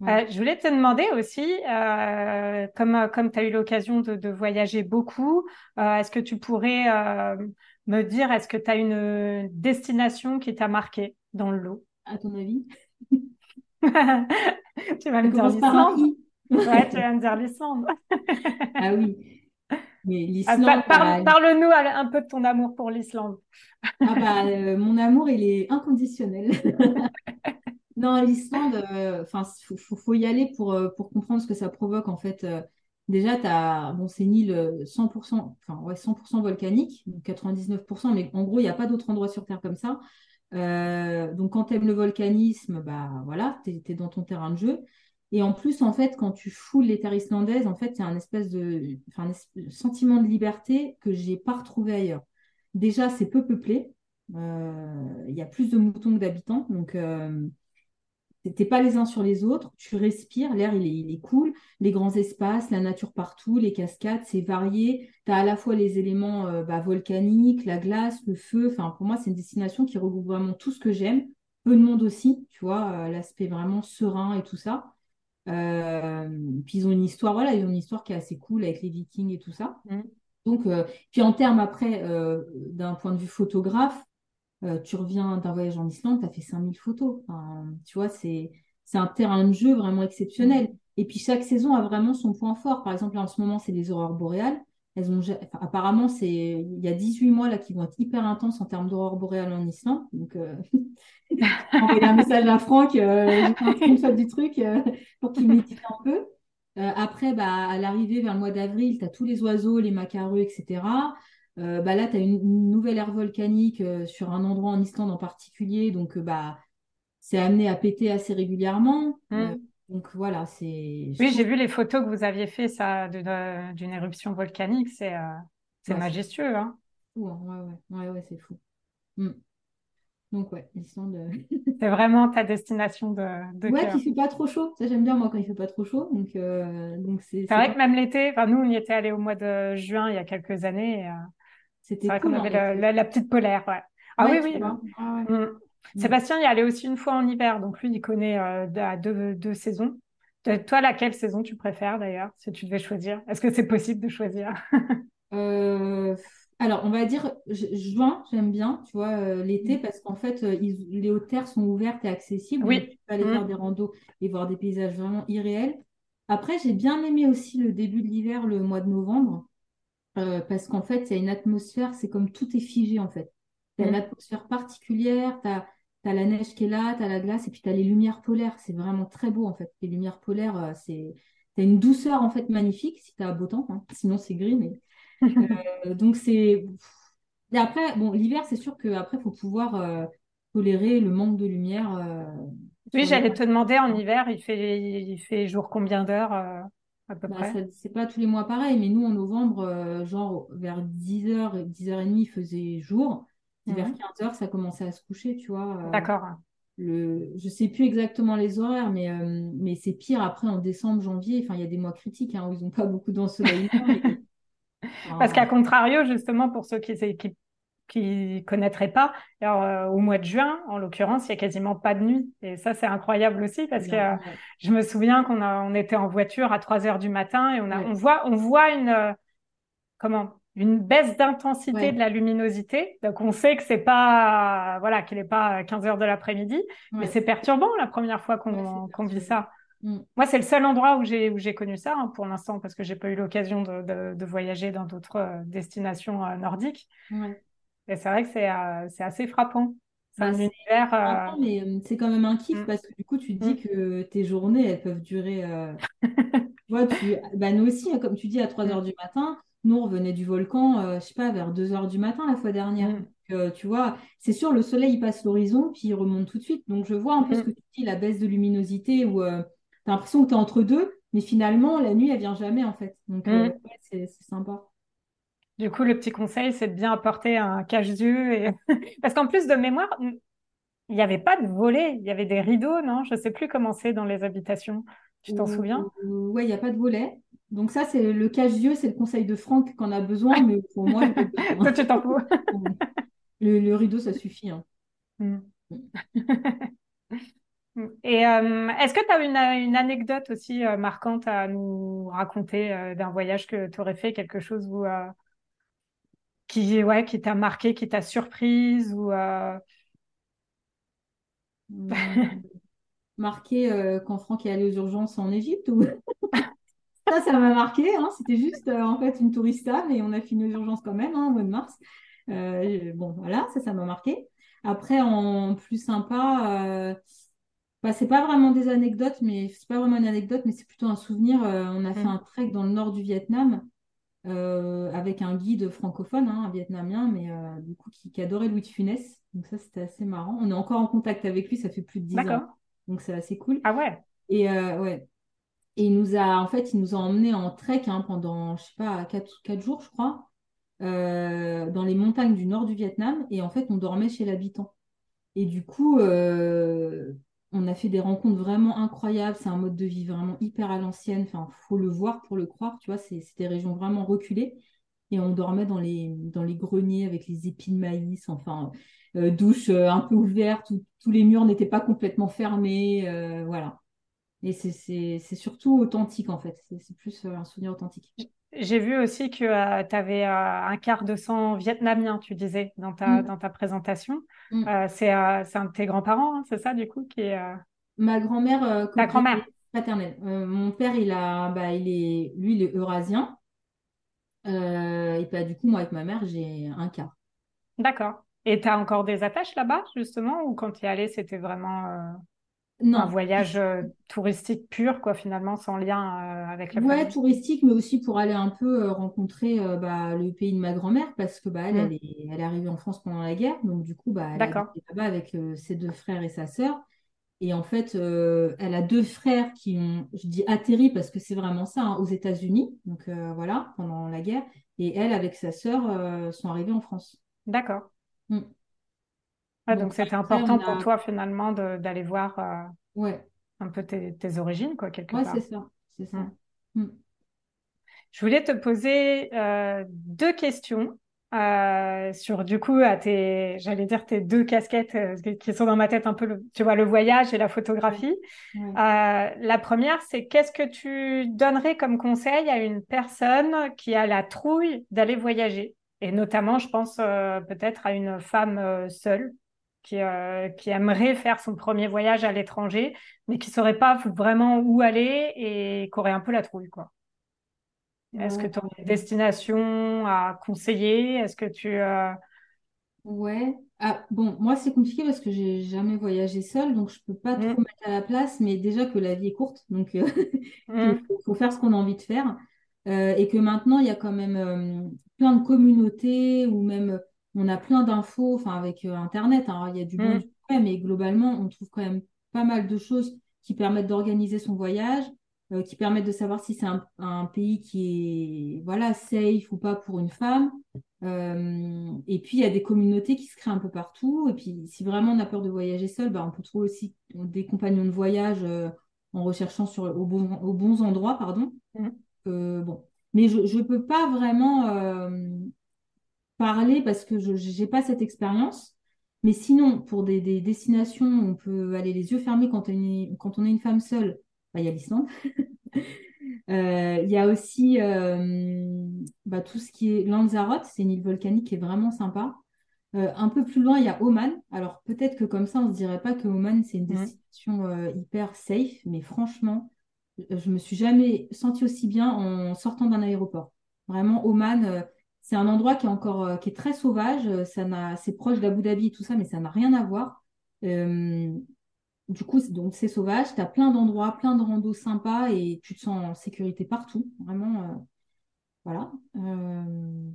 je voulais te demander aussi, comme, comme tu as eu l'occasion de, voyager beaucoup, est-ce que tu pourrais me dire, est-ce que tu as une destination qui t'a marqué dans le lot? À ton avis? Tu vas me dire l'Islande. Ouais, tu vas me dire l'Islande. ah oui. Mais ah, parle-nous un peu de ton amour pour l'Islande. ah bah, euh, mon amour, il est inconditionnel. non, l'Islande, euh, enfin, il faut, y aller pour, euh, pour comprendre ce que ça provoque. En fait, déjà, as, bon, c'est une île 100%, enfin, ouais, 100% volcanique, 99%, mais en gros, il n'y a pas d'autre endroit sur Terre comme ça. Euh, donc, quand tu aimes le volcanisme, bah voilà, tu es, dans ton terrain de jeu. Et en plus, en fait, quand tu foules les terres islandaises, en fait, il y a un espèce de un sentiment de liberté que j'ai pas retrouvé ailleurs. Déjà, c'est peu peuplé. Euh, il y a plus de moutons que d'habitants. Donc, euh, T'es pas les uns sur les autres, tu respires, l'air il est, cool, les grands espaces, la nature partout, les cascades, c'est varié. Tu as à la fois les éléments euh, bah, volcaniques, la glace, le feu. Enfin, pour moi, c'est une destination qui regroupe vraiment tout ce que j'aime. Peu de monde aussi, tu vois, euh, l'aspect vraiment serein et tout ça. Euh, puis ils ont une histoire, voilà, ils ont une histoire qui est assez cool avec les Vikings et tout ça. Mmh. Donc, puis en termes après, d'un point de vue photographe, euh, tu reviens d'un voyage en Islande, tu as fait 5000 photos. tu vois, c'est un terrain de jeu vraiment exceptionnel. Mm. Et puis chaque saison a vraiment son point fort. Par exemple, là, en ce moment, c'est les aurores boréales. Elles ont, apparemment, c'est il y a 18 mois là qui vont être hyper intenses en termes d'aurores boréales en Islande. Donc, euh... envoyer un message à Franck, euh, une fois du truc euh, pour qu'il m'édite un peu. après, bah, à l'arrivée vers le mois d'avril, tu as tous les oiseaux, les macareux, etc. Euh, bah là, tu as une, nouvelle ère volcanique euh, sur un endroit en Islande en particulier, donc euh, bah, c'est amené à péter assez régulièrement. Hmm. Donc voilà, c'est. Oui, j'ai vu les photos que vous aviez fait ça d'une éruption volcanique, c'est majestueux. Hein hein. Ouais, ouais, c'est fou. Mm. Donc, ouais, l'Islande. C'est vraiment ta destination de, de Ouais, cœur. qu'il fait pas trop chaud. Ça, j'aime bien, moi, quand il fait pas trop chaud. Donc, euh, donc c'est C'est vrai pas- que même l'été, enfin, nous, on y était allés au mois de juin il y a quelques années. euh, c'est c'était vrai qu'on cool, hein, avait le- la, la petite polaire, ouais. Ah oui, Ouais, oui. Ah, ouais. Mm. Mm. Sébastien y allé aussi une fois en hiver, donc lui, il connaît euh, deux, deux, saisons. Toi, toi, laquelle saison tu préfères d'ailleurs, si tu devais choisir? Est-ce que c'est possible de choisir? Euh, alors, on va dire ju- juin, j'aime bien, tu vois, euh, l'été, Mm. parce qu'en fait, ils- les hautes terres sont ouvertes et accessibles, donc Oui. tu peux aller Mm. faire des randos et voir des paysages vraiment irréels. Après, j'ai bien aimé aussi le début de l'hiver, le mois de novembre, parce qu'en fait, il y a une atmosphère, c'est comme tout est figé, en fait. Tu as une Mm. atmosphère particulière, tu as, la neige qui est là, tu as la glace, et puis tu as les lumières polaires. C'est vraiment très beau, en fait. Les lumières polaires, euh, c'est... Tu une douceur, en fait, magnifique, si tu as beau temps, hein. Sinon, c'est gris, mais... Euh, donc c'est et après bon l'hiver c'est sûr qu'après il faut pouvoir euh, tolérer le manque de lumière euh, Oui, j'allais te demander en hiver, il fait, il fait jour combien d'heures à peu Bah, près? c'est pas tous les mois pareil mais nous en novembre genre vers 10h 10h30 il faisait jour vers Mhm. 15h ça commençait à se coucher tu vois euh, D'accord. le je sais plus exactement les horaires mais euh, mais c'est pire après en décembre janvier enfin il y a des mois critiques hein, où ils ont pas beaucoup d'ensoleillement mais, Parce qu'à enfin, contrario, justement, pour ceux qui qui, qui connaîtraient pas, alors, euh, au mois de juin, en l'occurrence, il y a quasiment pas de nuit. Et ça, c'est incroyable aussi parce que euh, ouais, je me souviens qu'on on était en voiture à 3 heures du matin et on a, ouais, on voit, on voit une, euh, comment, une baisse d'intensité ouais, de la luminosité. Donc, on sait que c'est pas, voilà, qu'il est pas à 15 heures de l'après-midi, mais c'est perturbant la première fois ouais, qu'on vit ça. Mm. Moi, c'est le seul endroit où j'ai où j'ai connu ça hein, pour l'instant parce que j'ai pas eu l'occasion de, de, de voyager dans d'autres euh, destinations euh, nordiques. Et c'est vrai que c'est euh, c'est assez frappant. C'est Bah, un univers. euh, mais c'est quand même un kiff mm, parce que du coup, tu te dis mm. que tes journées, elles peuvent durer. Tu vois, tu... bah, nous aussi, hein, comme tu dis, à 3 heures du matin, nous, on revenait du volcan, euh, je sais pas, vers 2 heures du matin la fois dernière. mm, Donc, euh, tu vois, c'est sûr, le soleil, il passe l'horizon, puis il remonte tout de suite. Donc, je vois un peu ce que mm, tu dis, la baisse de luminosité où tu as l'impression que tu es entre deux, mais finalement, la nuit, elle vient jamais, en fait. Donc, euh, mm. ouais, c'est c'est sympa. Du coup, le petit conseil, c'est de bien apporter un cache-yeux. Et... Parce qu'en plus de mémoire, il n'y avait pas de volets, il y avait des rideaux, non? Je sais plus comment c'est dans les habitations. Tu t'en Ou- souviens? ou- ouais, il n'y a pas de volet. Donc ça, c'est le cache-yeux, c'est le conseil de Franck qu'on a besoin, mais pour moi, j'ai pas t'en. Le, le rideau, ça suffit. hein. Mm. Et euh, est-ce que tu as une, une anecdote aussi euh, marquante à nous raconter euh, d'un voyage que tu aurais fait, quelque chose où, qui, ouais, qui t'a marqué, qui t'a surprise ou Hum, Marqué quand Franck est allé aux urgences en Égypte ou? Ça, ça m'a marqué. hein. C'était juste euh, en fait une tourista, mais on a fini aux urgences quand même hein, au mois de mars. Euh, bon, voilà, ça, ça m'a marqué. Après, en plus sympa, euh, bah, c'est pas vraiment des anecdotes, mais c'est pas vraiment une anecdote, mais c'est plutôt un souvenir. On a fait un mm, trek dans le nord du Vietnam avec un guide francophone, hein, un Vietnamien, mais du coup qui, qui adorait Louis de Funès. Donc ça, c'était assez marrant. On est encore en contact avec lui, ça fait plus de dix ans, d'accord. donc c'est assez cool. Ah ouais, Et euh, ouais. Et il nous a, en fait, il nous a emmenés en trek hein, pendant, je sais pas, quatre, quatre jours, je crois, euh, dans les montagnes du nord du Vietnam. Et en fait, on dormait chez l'habitant. Et du coup, euh, on a fait des rencontres vraiment incroyables. C'est un mode de vie vraiment hyper à l'ancienne. Enfin, faut le voir pour le croire. Tu vois, c'est des régions vraiment reculées. Et on dormait dans les, greniers avec les épis de maïs. Enfin, euh, douche un peu ouverte. où tous les murs n'étaient pas complètement fermés. voilà. Et c'est surtout authentique, en fait. C'est plus euh, un souvenir authentique. j'ai vu aussi que tu avais un quart de sang vietnamien, tu disais dans ta, Mm, dans ta présentation. mm. Euh, c'est euh, un de tes grands-parents, hein, c'est ça du coup, qui est euh, Ma grand-mère, euh, ta grand-mère. paternel. Euh, mon père, il a, bah, il est, lui, il est eurasien. Euh, et bah, du coup, moi, avec ma mère, j'ai un quart. D'accord. Et tu as encore des attaches là-bas, justement, ou quand tu y allais, c'était vraiment un voyage euh, touristique pur, quoi, finalement, sans lien euh, avec la ouais, famille? touristique, mais aussi pour aller un peu euh, rencontrer bah, le pays de ma grand-mère, parce que bah, elle, elle est, elle est arrivée en France pendant la guerre. Donc, du coup, bah, elle habité là-bas avec ses deux frères et sa sœur. Et en fait, elle a deux frères qui ont, je dis atterri parce que c'est vraiment ça, hein, aux États-Unis, donc voilà, pendant la guerre. Et elle, avec sa sœur, sont arrivées en France. D'accord. Mm. Donc c'était important pour toi finalement d'aller voir ouais. un peu tes, origines, quoi, quelque part. C'est ça. Ça. Mm. Mm. Je voulais te poser deux questions. Euh, sur du coup à tes, j'allais dire tes deux casquettes euh, qui sont dans ma tête un peu, le, tu vois, le voyage et la photographie. Euh, la première, c'est qu'est-ce que tu donnerais comme conseil à une personne qui a la trouille d'aller voyager? Et notamment, je pense peut-être à une femme seule qui, qui aimerait faire son premier voyage à l'étranger, mais qui saurait pas vraiment où aller et qui aurait un peu la trouille, quoi. Est-ce que tu as une destination à conseiller? Est-ce que tu... Euh, ouais. Ah, bon, moi, c'est compliqué parce que j'ai jamais voyagé seule, donc je peux pas trop mm. mettre à la place, mais déjà que la vie est courte, donc euh, il mm. faut, faire ce qu'on a envie de faire. Euh, et que maintenant, il y a quand même plein de communautés ou même on a plein d'infos, enfin avec Internet, hein, il y a du bon, mm. mais globalement, on trouve quand même pas mal de choses qui permettent d'organiser son voyage. Euh, qui permettent de savoir si c'est un, pays qui est voilà safe ou pas pour une femme. Euh, et puis il y a des communautés qui se créent un peu partout. Et puis si vraiment on a peur de voyager seul, bah, on peut trouver aussi des compagnons de voyage euh, en recherchant sur au bon, aux bons endroits, pardon. Mmh. bon, mais je ne peux pas vraiment parler parce que je n'ai pas cette expérience. Mais sinon, pour des, destinations où on peut aller les yeux fermés quand quand on est une femme seule, il y a l'Islande. Euh, il y a aussi euh, bah, tout ce qui est Lanzarote, c'est une île volcanique qui est vraiment sympa. Euh, un peu plus loin, il y a Oman. Alors peut-être que comme ça, on ne se dirait pas que Oman, c'est une destination hyper safe, mais franchement, je me suis jamais sentie aussi bien en sortant d'un aéroport. Vraiment, Oman, c'est un endroit qui est encore qui est très sauvage. Ça c'est proche d'Abu Dhabi et tout ça, mais ça n'a rien à voir. Du coup, donc c'est sauvage, tu as plein d'endroits, plein de randos sympas et tu te sens en sécurité partout. Vraiment, euh, voilà. Euh,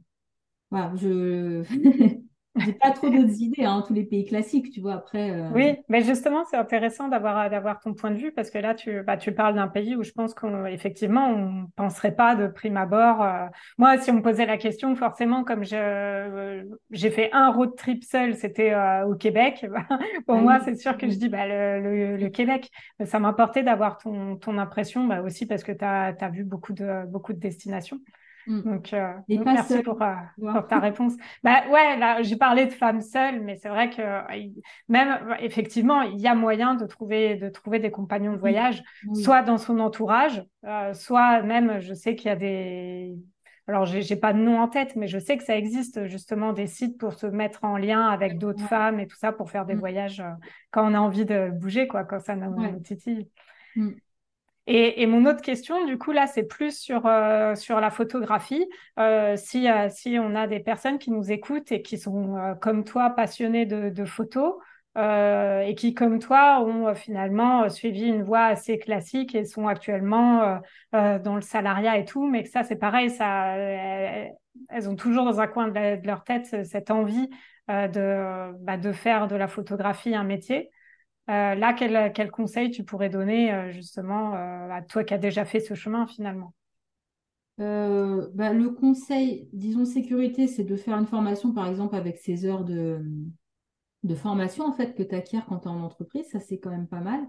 voilà, je. J'ai pas trop d'autres idées, hein, tous les pays classiques, tu vois. Après. Euh, oui, mais justement, c'est intéressant d'avoir d'avoir ton point de vue parce que là, tu bah, tu parles d'un pays où je pense qu'effectivement, on penserait pas de prime abord. Euh, moi, si on me posait la question, forcément, comme je euh, j'ai fait un road trip seul, c'était au Québec. Pour ah moi, c'est sûr que je dis bah, le, le, Québec. Ça m'importait d'avoir ton ton impression, bah, aussi parce que tu as, as vu beaucoup de beaucoup de destinations. Mm. Donc, euh, merci pour, euh, pour, ta réponse. Bah ouais, là, j'ai parlé de femmes seules, mais c'est vrai que euh, même effectivement, il y a moyen de trouver de trouver des compagnons de voyage, soit dans son entourage, soit même, je sais qu'il y a des alors, j'ai pas de nom en tête, mais je sais que ça existe justement des sites pour se mettre en lien avec d'autres femmes et tout ça pour faire des mm. voyages quand on a envie de bouger, quoi, quand ça nous ouais. titille. Mm. Et, mon autre question, du coup, là, c'est plus sur, euh, sur la photographie. Euh, si, euh, si on a des personnes qui nous écoutent et qui sont, comme toi, passionnées de, de photos et qui, comme toi, ont finalement suivi une voie assez classique et sont actuellement dans le salariat et tout, mais que ça, c'est pareil, ça, elles ont toujours dans un coin de, leur tête cette envie de, bah, de faire de la photographie un métier. Euh, là, quel, quel, conseil tu pourrais donner euh, justement euh, à toi qui as déjà fait ce chemin finalement? Bah, Le conseil, disons sécurité, c'est de faire une formation par exemple avec ces heures de, de formation en fait que tu acquiers quand tu es en entreprise. Ça, c'est quand même pas mal.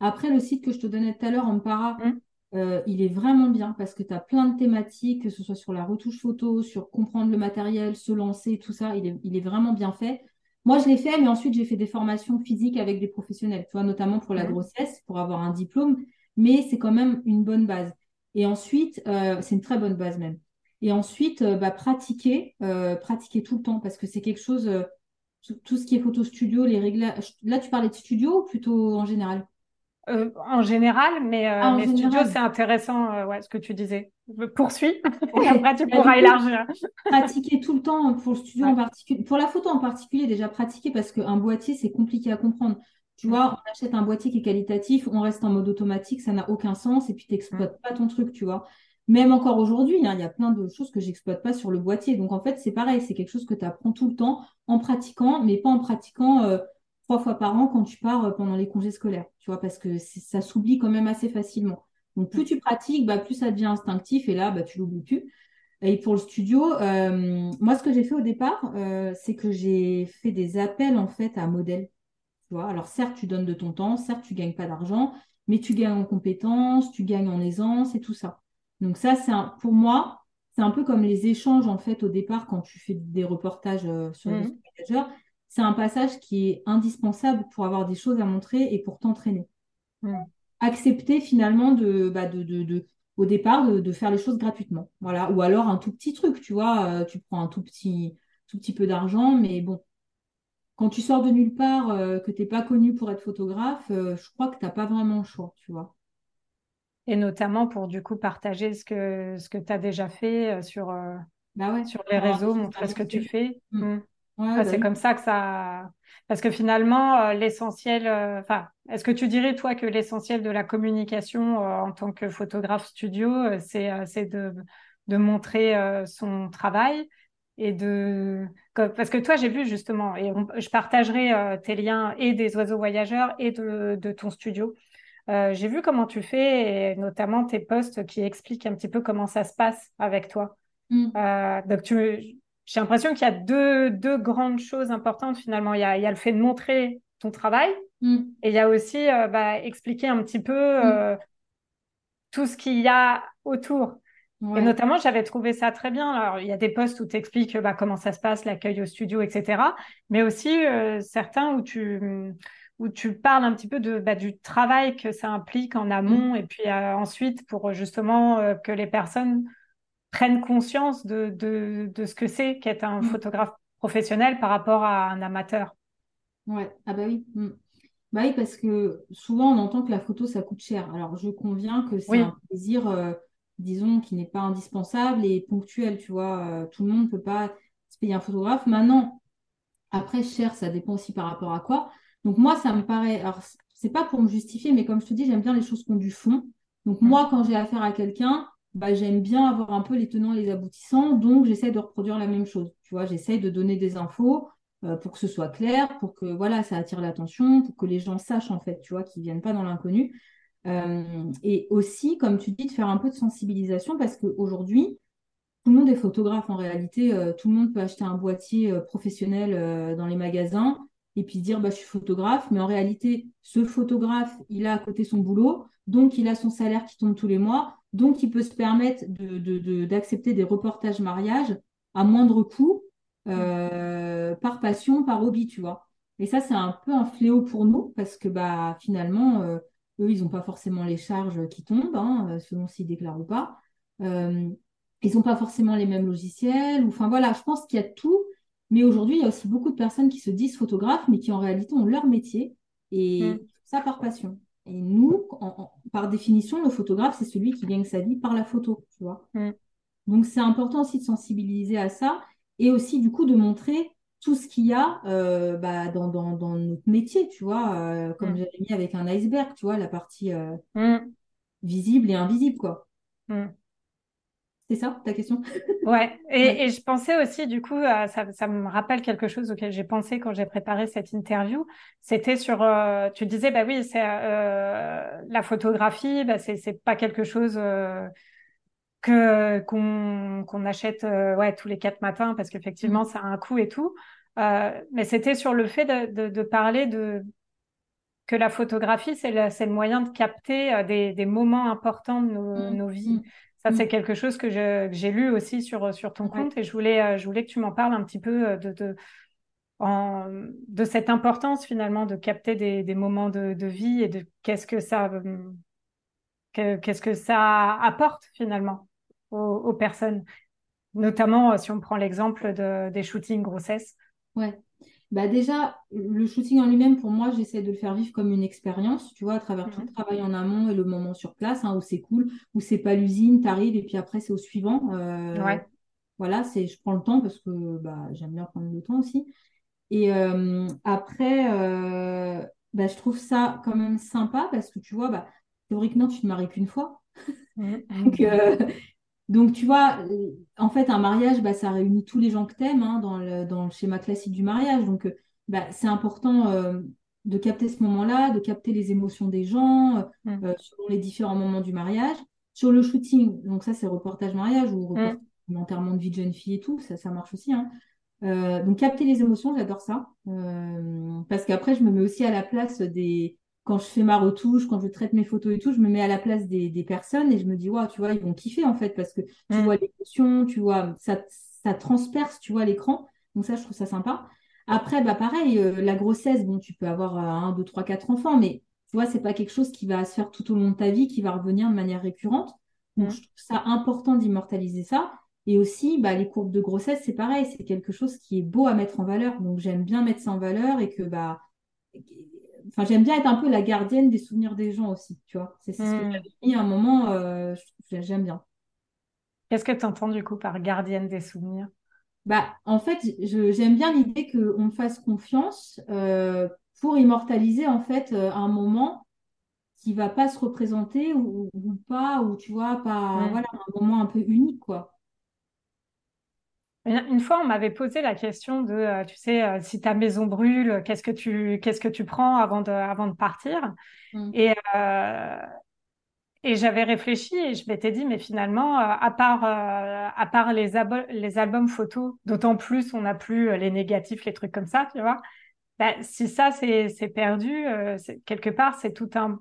Après, le site que je te donnais tout à l'heure, Ampara, mmh. il est vraiment bien parce que tu as plein de thématiques, que ce soit sur la retouche photo, sur comprendre le matériel, se lancer, tout ça. Il est, il est vraiment bien fait. Moi, je l'ai fait, mais ensuite, j'ai fait des formations physiques avec des professionnels, tu vois, notamment pour la grossesse, pour avoir un diplôme, mais c'est quand même une bonne base. Et ensuite, euh, c'est une très bonne base même. Et ensuite, euh, bah, pratiquer, euh, pratiquer tout le temps, parce que c'est quelque chose, tout ce qui est photo studio, les réglages. Là, tu parlais de studio ou plutôt en général? Euh, en général, mais, euh, ah, studio, c'est intéressant, euh, ouais, ce que tu disais. Poursuis, après tu pourras élargir. pratiquer tout le temps pour le studio en particulier, pour la photo en particulier, déjà pratiquer parce qu'un boîtier, c'est compliqué à comprendre. Tu vois, on achète un boîtier qui est qualitatif, on reste en mode automatique, ça n'a aucun sens et puis tu n'exploites pas ton truc, tu vois. Même encore aujourd'hui, hein, il y a plein de choses que j'exploite pas sur le boîtier. Donc en fait, c'est pareil, c'est quelque chose que tu apprends tout le temps en pratiquant, mais pas en pratiquant trois fois par an quand tu pars pendant les congés scolaires, tu vois, parce que ça s'oublie quand même assez facilement. Donc, plus tu pratiques, bah, plus ça devient instinctif et là, bah, tu l'oublies plus. Et pour le studio, euh, moi, ce que j'ai fait au départ, euh, c'est que j'ai fait des appels en fait à modèles. Tu vois, alors certes, tu donnes de ton temps, certes, tu gagnes pas d'argent, mais tu gagnes en compétences, tu gagnes en aisance et tout ça. Donc ça, c'est pour moi, c'est un peu comme les échanges en fait au départ quand tu fais des reportages euh, sur les mmh. C'est un passage qui est indispensable pour avoir des choses à montrer et pour t'entraîner. Mmh. Accepter finalement de, bah, de, de au départ de, faire les choses gratuitement. Voilà. Ou alors un tout petit truc, tu vois, euh, tu prends un tout petit, tout petit peu d'argent, mais bon, quand tu sors de nulle part, euh, que tu n'es pas connu pour être photographe, euh, je crois que tu n'as pas vraiment le choix, tu vois. Et notamment pour du coup partager ce que, ce que tu as déjà fait sur, bah ouais. sur les réseaux, montrer ce que tu fais. Bah c'est comme ça que ça. Parce que finalement, euh, l'essentiel. Euh, enfin, est-ce que tu dirais, toi, que l'essentiel de la communication euh, en tant que photographe studio, c'est de, de montrer son travail et de. Parce que toi, j'ai vu justement, et je partagerai tes liens et des oiseaux voyageurs et de, de ton studio. j'ai vu comment tu fais, et notamment tes posts qui expliquent un petit peu comment ça se passe avec toi. Mm. donc, tu, j'ai l'impression qu'il y a deux, deux, grandes choses importantes finalement. Il y, a, il y a, le fait de montrer ton travail mm. et il y a aussi euh, bah, expliquer un petit peu euh, mm. tout ce qu'il y a autour. Et notamment, j'avais trouvé ça très bien. Alors, il y a des posts où tu expliques bah, comment ça se passe, l'accueil au studio, etc. Mais aussi euh, certains où tu, où tu parles un petit peu de, bah, du travail que ça implique en amont mm. et puis ensuite pour justement que les personnes prennent conscience de, de, de ce que c'est qu'être un mm. photographe professionnel par rapport à un amateur. Ouais, ah bah oui. Mm. Bah oui, parce que souvent on entend que la photo ça coûte cher. Alors je conviens que c'est un plaisir, euh, disons, qui n'est pas indispensable et ponctuel, tu vois. Euh, tout le monde ne peut pas se payer un photographe. Maintenant, après, cher, ça dépend aussi par rapport à quoi. Donc moi, ça me paraît. Alors, c'est pas pour me justifier, mais comme je te dis, j'aime bien les choses qui ont du fond. Donc mm. moi, quand j'ai affaire à quelqu'un, bah, j'aime bien avoir un peu les tenants et les aboutissants, donc j'essaie de reproduire la même chose. Tu vois, j'essaie de donner des infos euh, pour que ce soit clair, pour que voilà, ça attire l'attention, pour que les gens sachent en fait, tu vois, qu'ils viennent pas dans l'inconnu. Euh, et aussi, comme tu dis, de faire un peu de sensibilisation parce qu'aujourd'hui, tout le monde est photographe en réalité. Euh, tout le monde peut acheter un boîtier professionnel dans les magasins et puis dire bah, je suis photographe. Mais en réalité, ce photographe, il a à côté son boulot, donc il a son salaire qui tombe tous les mois. Donc, il peut se permettre d'accepter de, des reportages mariage à moindre coût, euh, par passion, par hobby, tu vois. Et ça, c'est un peu un fléau pour nous parce que bah, finalement, euh, eux, ils n'ont pas forcément les charges qui tombent, hein, selon s'ils déclarent ou pas. Euh, ils n'ont pas forcément les mêmes logiciels. Enfin voilà, je pense qu'il y a tout. Mais aujourd'hui, il y a aussi beaucoup de personnes qui se disent photographes, mais qui en réalité ont leur métier et mm. ça par passion. Et nous, par définition, le photographe, c'est celui qui gagne sa vie par la photo, tu vois. Mm. Donc, c'est important aussi de sensibiliser à ça et aussi, du coup, de montrer tout ce qu'il y a euh, bah, dans, notre métier, tu vois, euh, comme mm. j'avais mis avec un iceberg, tu vois, la partie euh, mm. visible et invisible, quoi. C'est ça ta question? Ouais. Et, je pensais aussi, du coup, euh, ça, me rappelle quelque chose auquel j'ai pensé quand j'ai préparé cette interview. C'était sur, euh, tu disais, bah oui, c'est euh, la photographie, bah c'est pas quelque chose que qu'on achète ouais tous les quatre matins parce qu'effectivement mmh. ça a un coût et tout. mais c'était sur le fait de, parler de que la photographie, c'est le, le, moyen de capter des, moments importants de nos, mmh. nos vies. Ça, c'est mm. quelque chose que j'ai lu aussi sur, sur ton compte et je voulais, euh, je voulais que tu m'en parles un petit peu euh, de, de, en, de cette importance finalement de capter des, des moments de, de, vie et de qu'est-ce que ça qu'est-ce que ça apporte finalement aux, aux personnes. Notamment euh, si on prend l'exemple de, des shootings grossesse. Ouais. Bah déjà, le shooting en lui-même, pour moi, j'essaie de le faire vivre comme une expérience, tu vois, à travers tout le mhm. travail en amont et le moment sur place, hein, où c'est cool, où c'est pas l'usine, t'arrives et puis après c'est au suivant. Euh, ouais. Voilà, c'est, je prends le temps parce que bah, j'aime bien prendre le temps aussi. Et euh, après, euh, bah, je trouve ça quand même sympa parce que tu vois, bah, théoriquement, tu te maries qu'une fois. Mhm. Donc, donc, tu vois, en fait, un mariage, bah, ça réunit tous les gens que tu aimes hein, dans, le, dans, le, schéma classique du mariage. Donc, euh, bah, c'est important euh, de capter ce moment-là, de capter les émotions des gens mm. euh, selon les différents moments du mariage. Sur le shooting, donc ça c'est reportage mariage ou mm. reportage enterrement de vie de jeune fille et tout, ça, ça marche aussi. Hein. Euh, donc capter les émotions, j'adore ça. parce qu'après, je me mets aussi à la place des... Quand je fais ma retouche, quand je traite mes photos et tout, je me mets à la place des, des personnes et je me dis, ouais, tu vois, ils vont kiffer en fait parce que tu mm. vois l'émotion, tu vois, ça, ça transperce, tu vois, l'écran. Donc ça, je trouve ça sympa. Après, bah pareil, euh, la grossesse, bon, tu peux avoir euh, un, deux, trois, quatre enfants, mais tu vois, c'est pas quelque chose qui va se faire tout au long de ta vie, qui va revenir de manière récurrente. Donc, mm. je trouve ça important d'immortaliser ça. Et aussi, bah, les courbes de grossesse, c'est pareil, c'est quelque chose qui est beau à mettre en valeur. Donc, j'aime bien mettre ça en valeur et que, bah, enfin, j'aime bien être un peu la gardienne des souvenirs des gens aussi, tu vois. C'est ce que mm. j'avais mis à un moment, euh, j'aime bien. Qu'est-ce que tu entends du coup par gardienne des souvenirs? Bah, en fait, j'aime bien l'idée qu'on me fasse confiance euh, pour immortaliser en fait euh, un moment qui va pas se représenter ou, pas, ou tu vois, pas, voilà, un moment un peu unique, quoi. Une fois, on m'avait posé la question de, euh, tu sais, si ta maison brûle, qu'est-ce que tu, qu'est-ce que tu prends avant de, avant de partir? Mmh. Et et j'avais réfléchi et je m'étais dit, mais finalement, euh, à part, euh, à part les, les albums photos, d'autant plus on n'a plus euh, les négatifs, les trucs comme ça, tu vois, bah, si ça c'est perdu, quelque part, c'est tout un,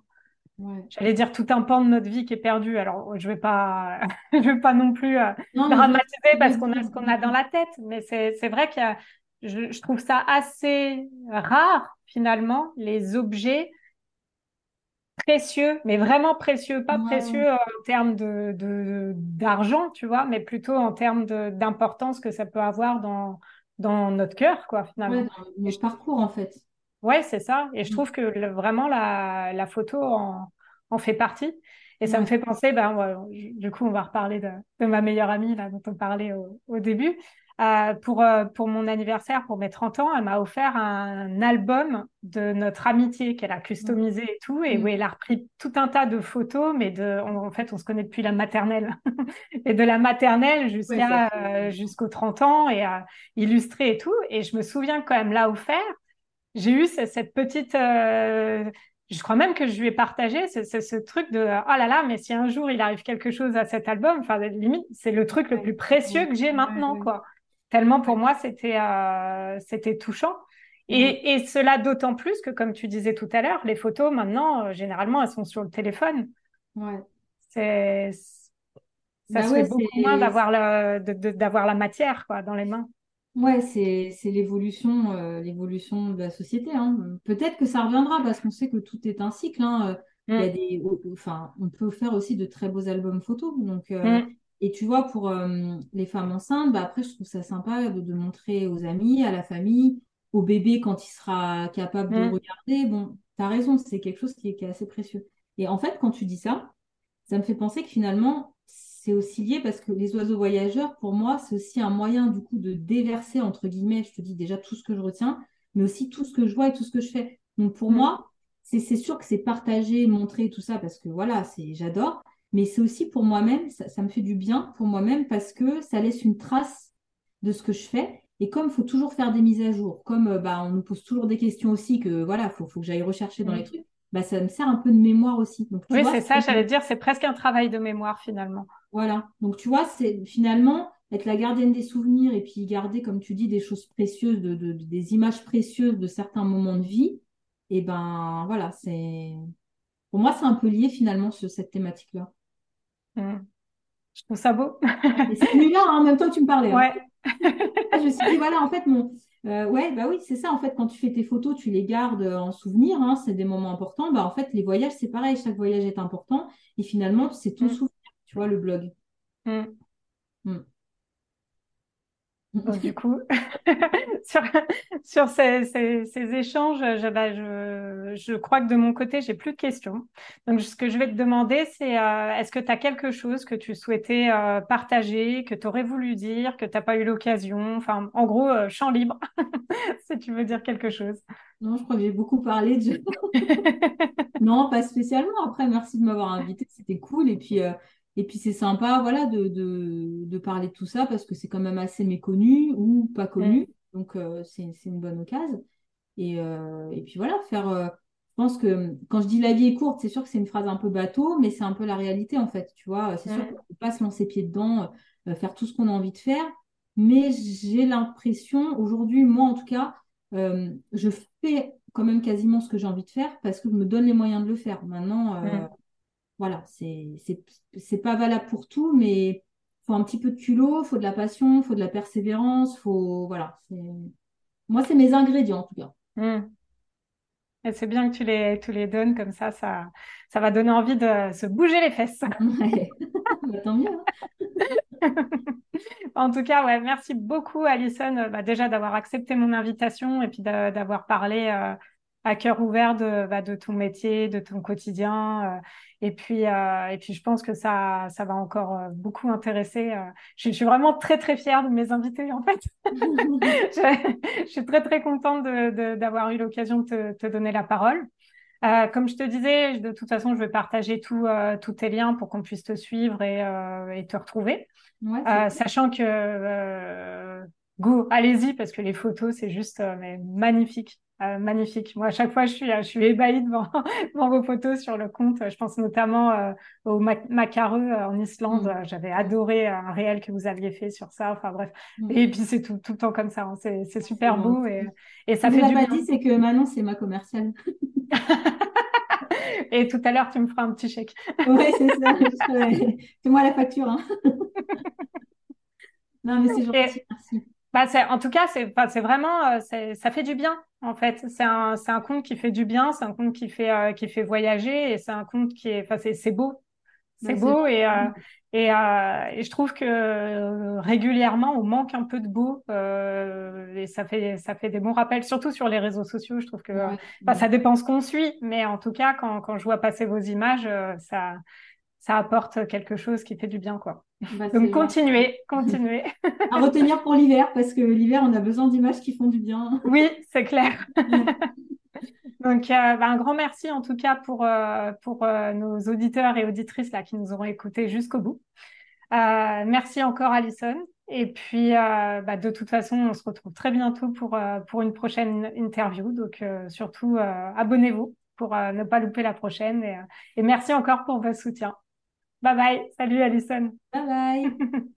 j'allais dire tout un pan de notre vie qui est perdu. Alors, je vais pas, je vais pas non plus dramatiser parce qu'on a ce qu'on a dans la tête, mais c'est vrai que je, je trouve ça assez rare finalement les objets précieux, mais vraiment précieux, pas précieux en termes de d'argent, tu vois, mais plutôt en termes d'importance que ça peut avoir dans dans notre cœur, quoi, finalement. Ouais, dans notre parcours, en fait. Ouais, c'est ça. Et je mm. trouve que vraiment la, la photo en, en fait partie. Et ça me fait penser, ben, du coup, on va reparler de, de ma meilleure amie, là, dont on parlait au, au début. Euh, pour, euh, pour mon anniversaire, pour mes 30 ans, elle m'a offert un album de notre amitié qu'elle a customisé et tout, et mm. où elle a repris tout un tas de photos, mais de, en fait, on se connaît depuis la maternelle. et de la maternelle jusqu'à euh, jusqu'aux 30 ans, et a illustré et tout. Et je me souviens quand même l'a offert. J'ai eu cette petite je crois même que je lui ai partagé ce, ce, truc de oh là là, mais si un jour il arrive quelque chose à cet album, enfin limite c'est le truc le plus précieux que j'ai maintenant quoi. Tellement pour moi, c'était euh, c'était touchant. Et, et cela d'autant plus que, comme tu disais tout à l'heure, les photos, maintenant, euh, généralement, elles sont sur le téléphone. Ouais. C'est, ça se fait beaucoup moins d'avoir la, d'avoir la matière quoi, dans les mains. Ouais, c'est, c'est l'évolution, euh, l'évolution de la société. Hein. Peut-être que ça reviendra parce qu'on sait que tout est un cycle. Hein. Il y a des, enfin, on peut faire aussi de très beaux albums photos. Donc, mm. Et tu vois, pour euh, les femmes enceintes, bah après, je trouve ça sympa de, montrer aux amis, à la famille, au bébé quand il sera capable de mm. regarder. Bon, tu as raison, c'est quelque chose qui est, assez précieux. Et en fait, quand tu dis ça, ça me fait penser que finalement, c'est aussi lié parce que les oiseaux voyageurs, pour moi, c'est aussi un moyen du coup de déverser, entre guillemets, je te dis déjà tout ce que je retiens, mais aussi tout ce que je vois et tout ce que je fais. Donc pour mm. moi, c'est sûr que c'est partager, montrer tout ça parce que voilà, c'est j'adore mais c'est aussi pour moi-même, ça, me fait du bien pour moi-même parce que ça laisse une trace de ce que je fais. Et comme il faut toujours faire des mises à jour, comme euh, bah, on nous pose toujours des questions aussi, que voilà, faut, faut que j'aille rechercher dans les trucs, bah, ça me sert un peu de mémoire aussi. Donc, oui, c'est ça, j'allais dire, c'est presque un travail de mémoire finalement. Voilà, donc tu vois, c'est finalement être la gardienne des souvenirs et puis garder, comme tu dis, des choses précieuses, de, des images précieuses de certains moments de vie. Et ben voilà, c'est pour moi, c'est un peu lié finalement sur cette thématique-là. Mm. Je trouve ça beau. c'est là hein, en même temps que tu me parlais. Hein. Ouais. je me suis dit, voilà, en fait, mon. Euh, ouais, bah oui, c'est ça. En fait, quand tu fais tes photos, tu les gardes en souvenir. Hein, c'est des moments importants. Bah, en fait, les voyages, c'est pareil. Chaque voyage est important. Et finalement, c'est ton mm. souvenir, tu vois, le blog. Du coup, sur, sur ces, ces, échanges, je, bah, je, je, crois que de mon côté, j'ai plus de questions. Donc, ce que je vais te demander, c'est euh, est-ce que tu as quelque chose que tu souhaitais euh, partager, que tu aurais voulu dire, que tu n'as pas eu l'occasion? Enfin, en gros, euh, champ libre, si tu veux dire quelque chose. Non, je crois que j'ai beaucoup parlé. De... non, pas spécialement. Après, merci de m'avoir invité. C'était cool. Et puis, et puis c'est sympa, voilà, de, de, de, parler de tout ça parce que c'est quand même assez méconnu ou pas connu. Donc euh, c'est une bonne occasion. Et, et puis voilà, faire. je pense que quand je dis la vie est courte, c'est sûr que c'est une phrase un peu bateau, mais c'est un peu la réalité en fait. Tu vois, c'est sûr qu'on ne peut pas se lancer pied dedans, faire tout ce qu'on a envie de faire. Mais j'ai l'impression, aujourd'hui, moi en tout cas, je fais quand même quasiment ce que j'ai envie de faire parce que je me donne les moyens de le faire. Maintenant, voilà, c'est pas valable pour tout, mais faut un petit peu de culot, faut de la passion, faut de la persévérance, faut voilà. Moi, c'est mes ingrédients en tout cas. Hmm. Et c'est bien que tu les, tu les donnes comme ça, ça, ça va donner envie de se bouger les fesses. Ouais. Bah, tant mieux. Hein. en tout cas, ouais, merci beaucoup, Alison, bah, déjà d'avoir accepté mon invitation et puis d'avoir parlé euh, à cœur ouvert de, bah, de ton métier, de ton quotidien. Euh, et puis, euh, et puis, je pense que ça, ça va encore euh, beaucoup intéresser. Je, suis vraiment très, très fière de mes invités, en fait. je, je, suis très, très contente d'avoir eu l'occasion de te, te, donner la parole. Euh, comme je te disais, de toute façon, je vais partager euh, tous tes liens pour qu'on puisse te suivre et, euh, et te retrouver. Ouais, sachant que go, allez-y parce que les photos, c'est juste mais magnifique. Euh, magnifique. Moi, à chaque fois, je suis, je suis ébahie devant, devant vos photos sur le compte. Je pense notamment euh, au Macareux euh, en Islande. Mm. J'avais adoré un réel que vous aviez fait sur ça. Enfin bref. Mm. Et puis c'est tout, tout le temps comme ça. Hein. C'est super beau et, et ça fait du bien. dit, c'est que Manon, c'est ma commerciale. et tout à l'heure, tu me feras un petit chèque. oui, c'est ça. Fais-moi la facture. Hein. non, mais c'est gentil. Merci. Bah, en tout cas, c'est vraiment, euh, ça fait du bien, en fait. C'est un, un conte qui fait du bien, c'est un conte qui fait, euh, qui fait voyager et c'est un conte qui est, enfin, c'est beau. C'est beau et, euh, et, et, je trouve que régulièrement, on manque un peu de beau et ça fait, ça fait des bons rappels, surtout sur les réseaux sociaux. Je trouve que ça dépend ce qu'on suit, mais en tout cas, quand, quand je vois passer vos images, ça, ça apporte quelque chose qui fait du bien, quoi. Bah, Donc continuez, continuez. à retenir pour l'hiver, parce que l'hiver, on a besoin d'images qui font du bien. Oui, c'est clair. Donc, euh, bah, un grand merci en tout cas pour, euh, pour euh, nos auditeurs et auditrices là, qui nous auront écoutés jusqu'au bout. merci encore, Alison. Et puis, bah, de toute façon, on se retrouve très bientôt pour, pour une prochaine interview. Donc, surtout, abonnez-vous pour ne pas louper la prochaine. Et, et merci encore pour votre soutien. Bye bye. Salut Alison. Bye bye.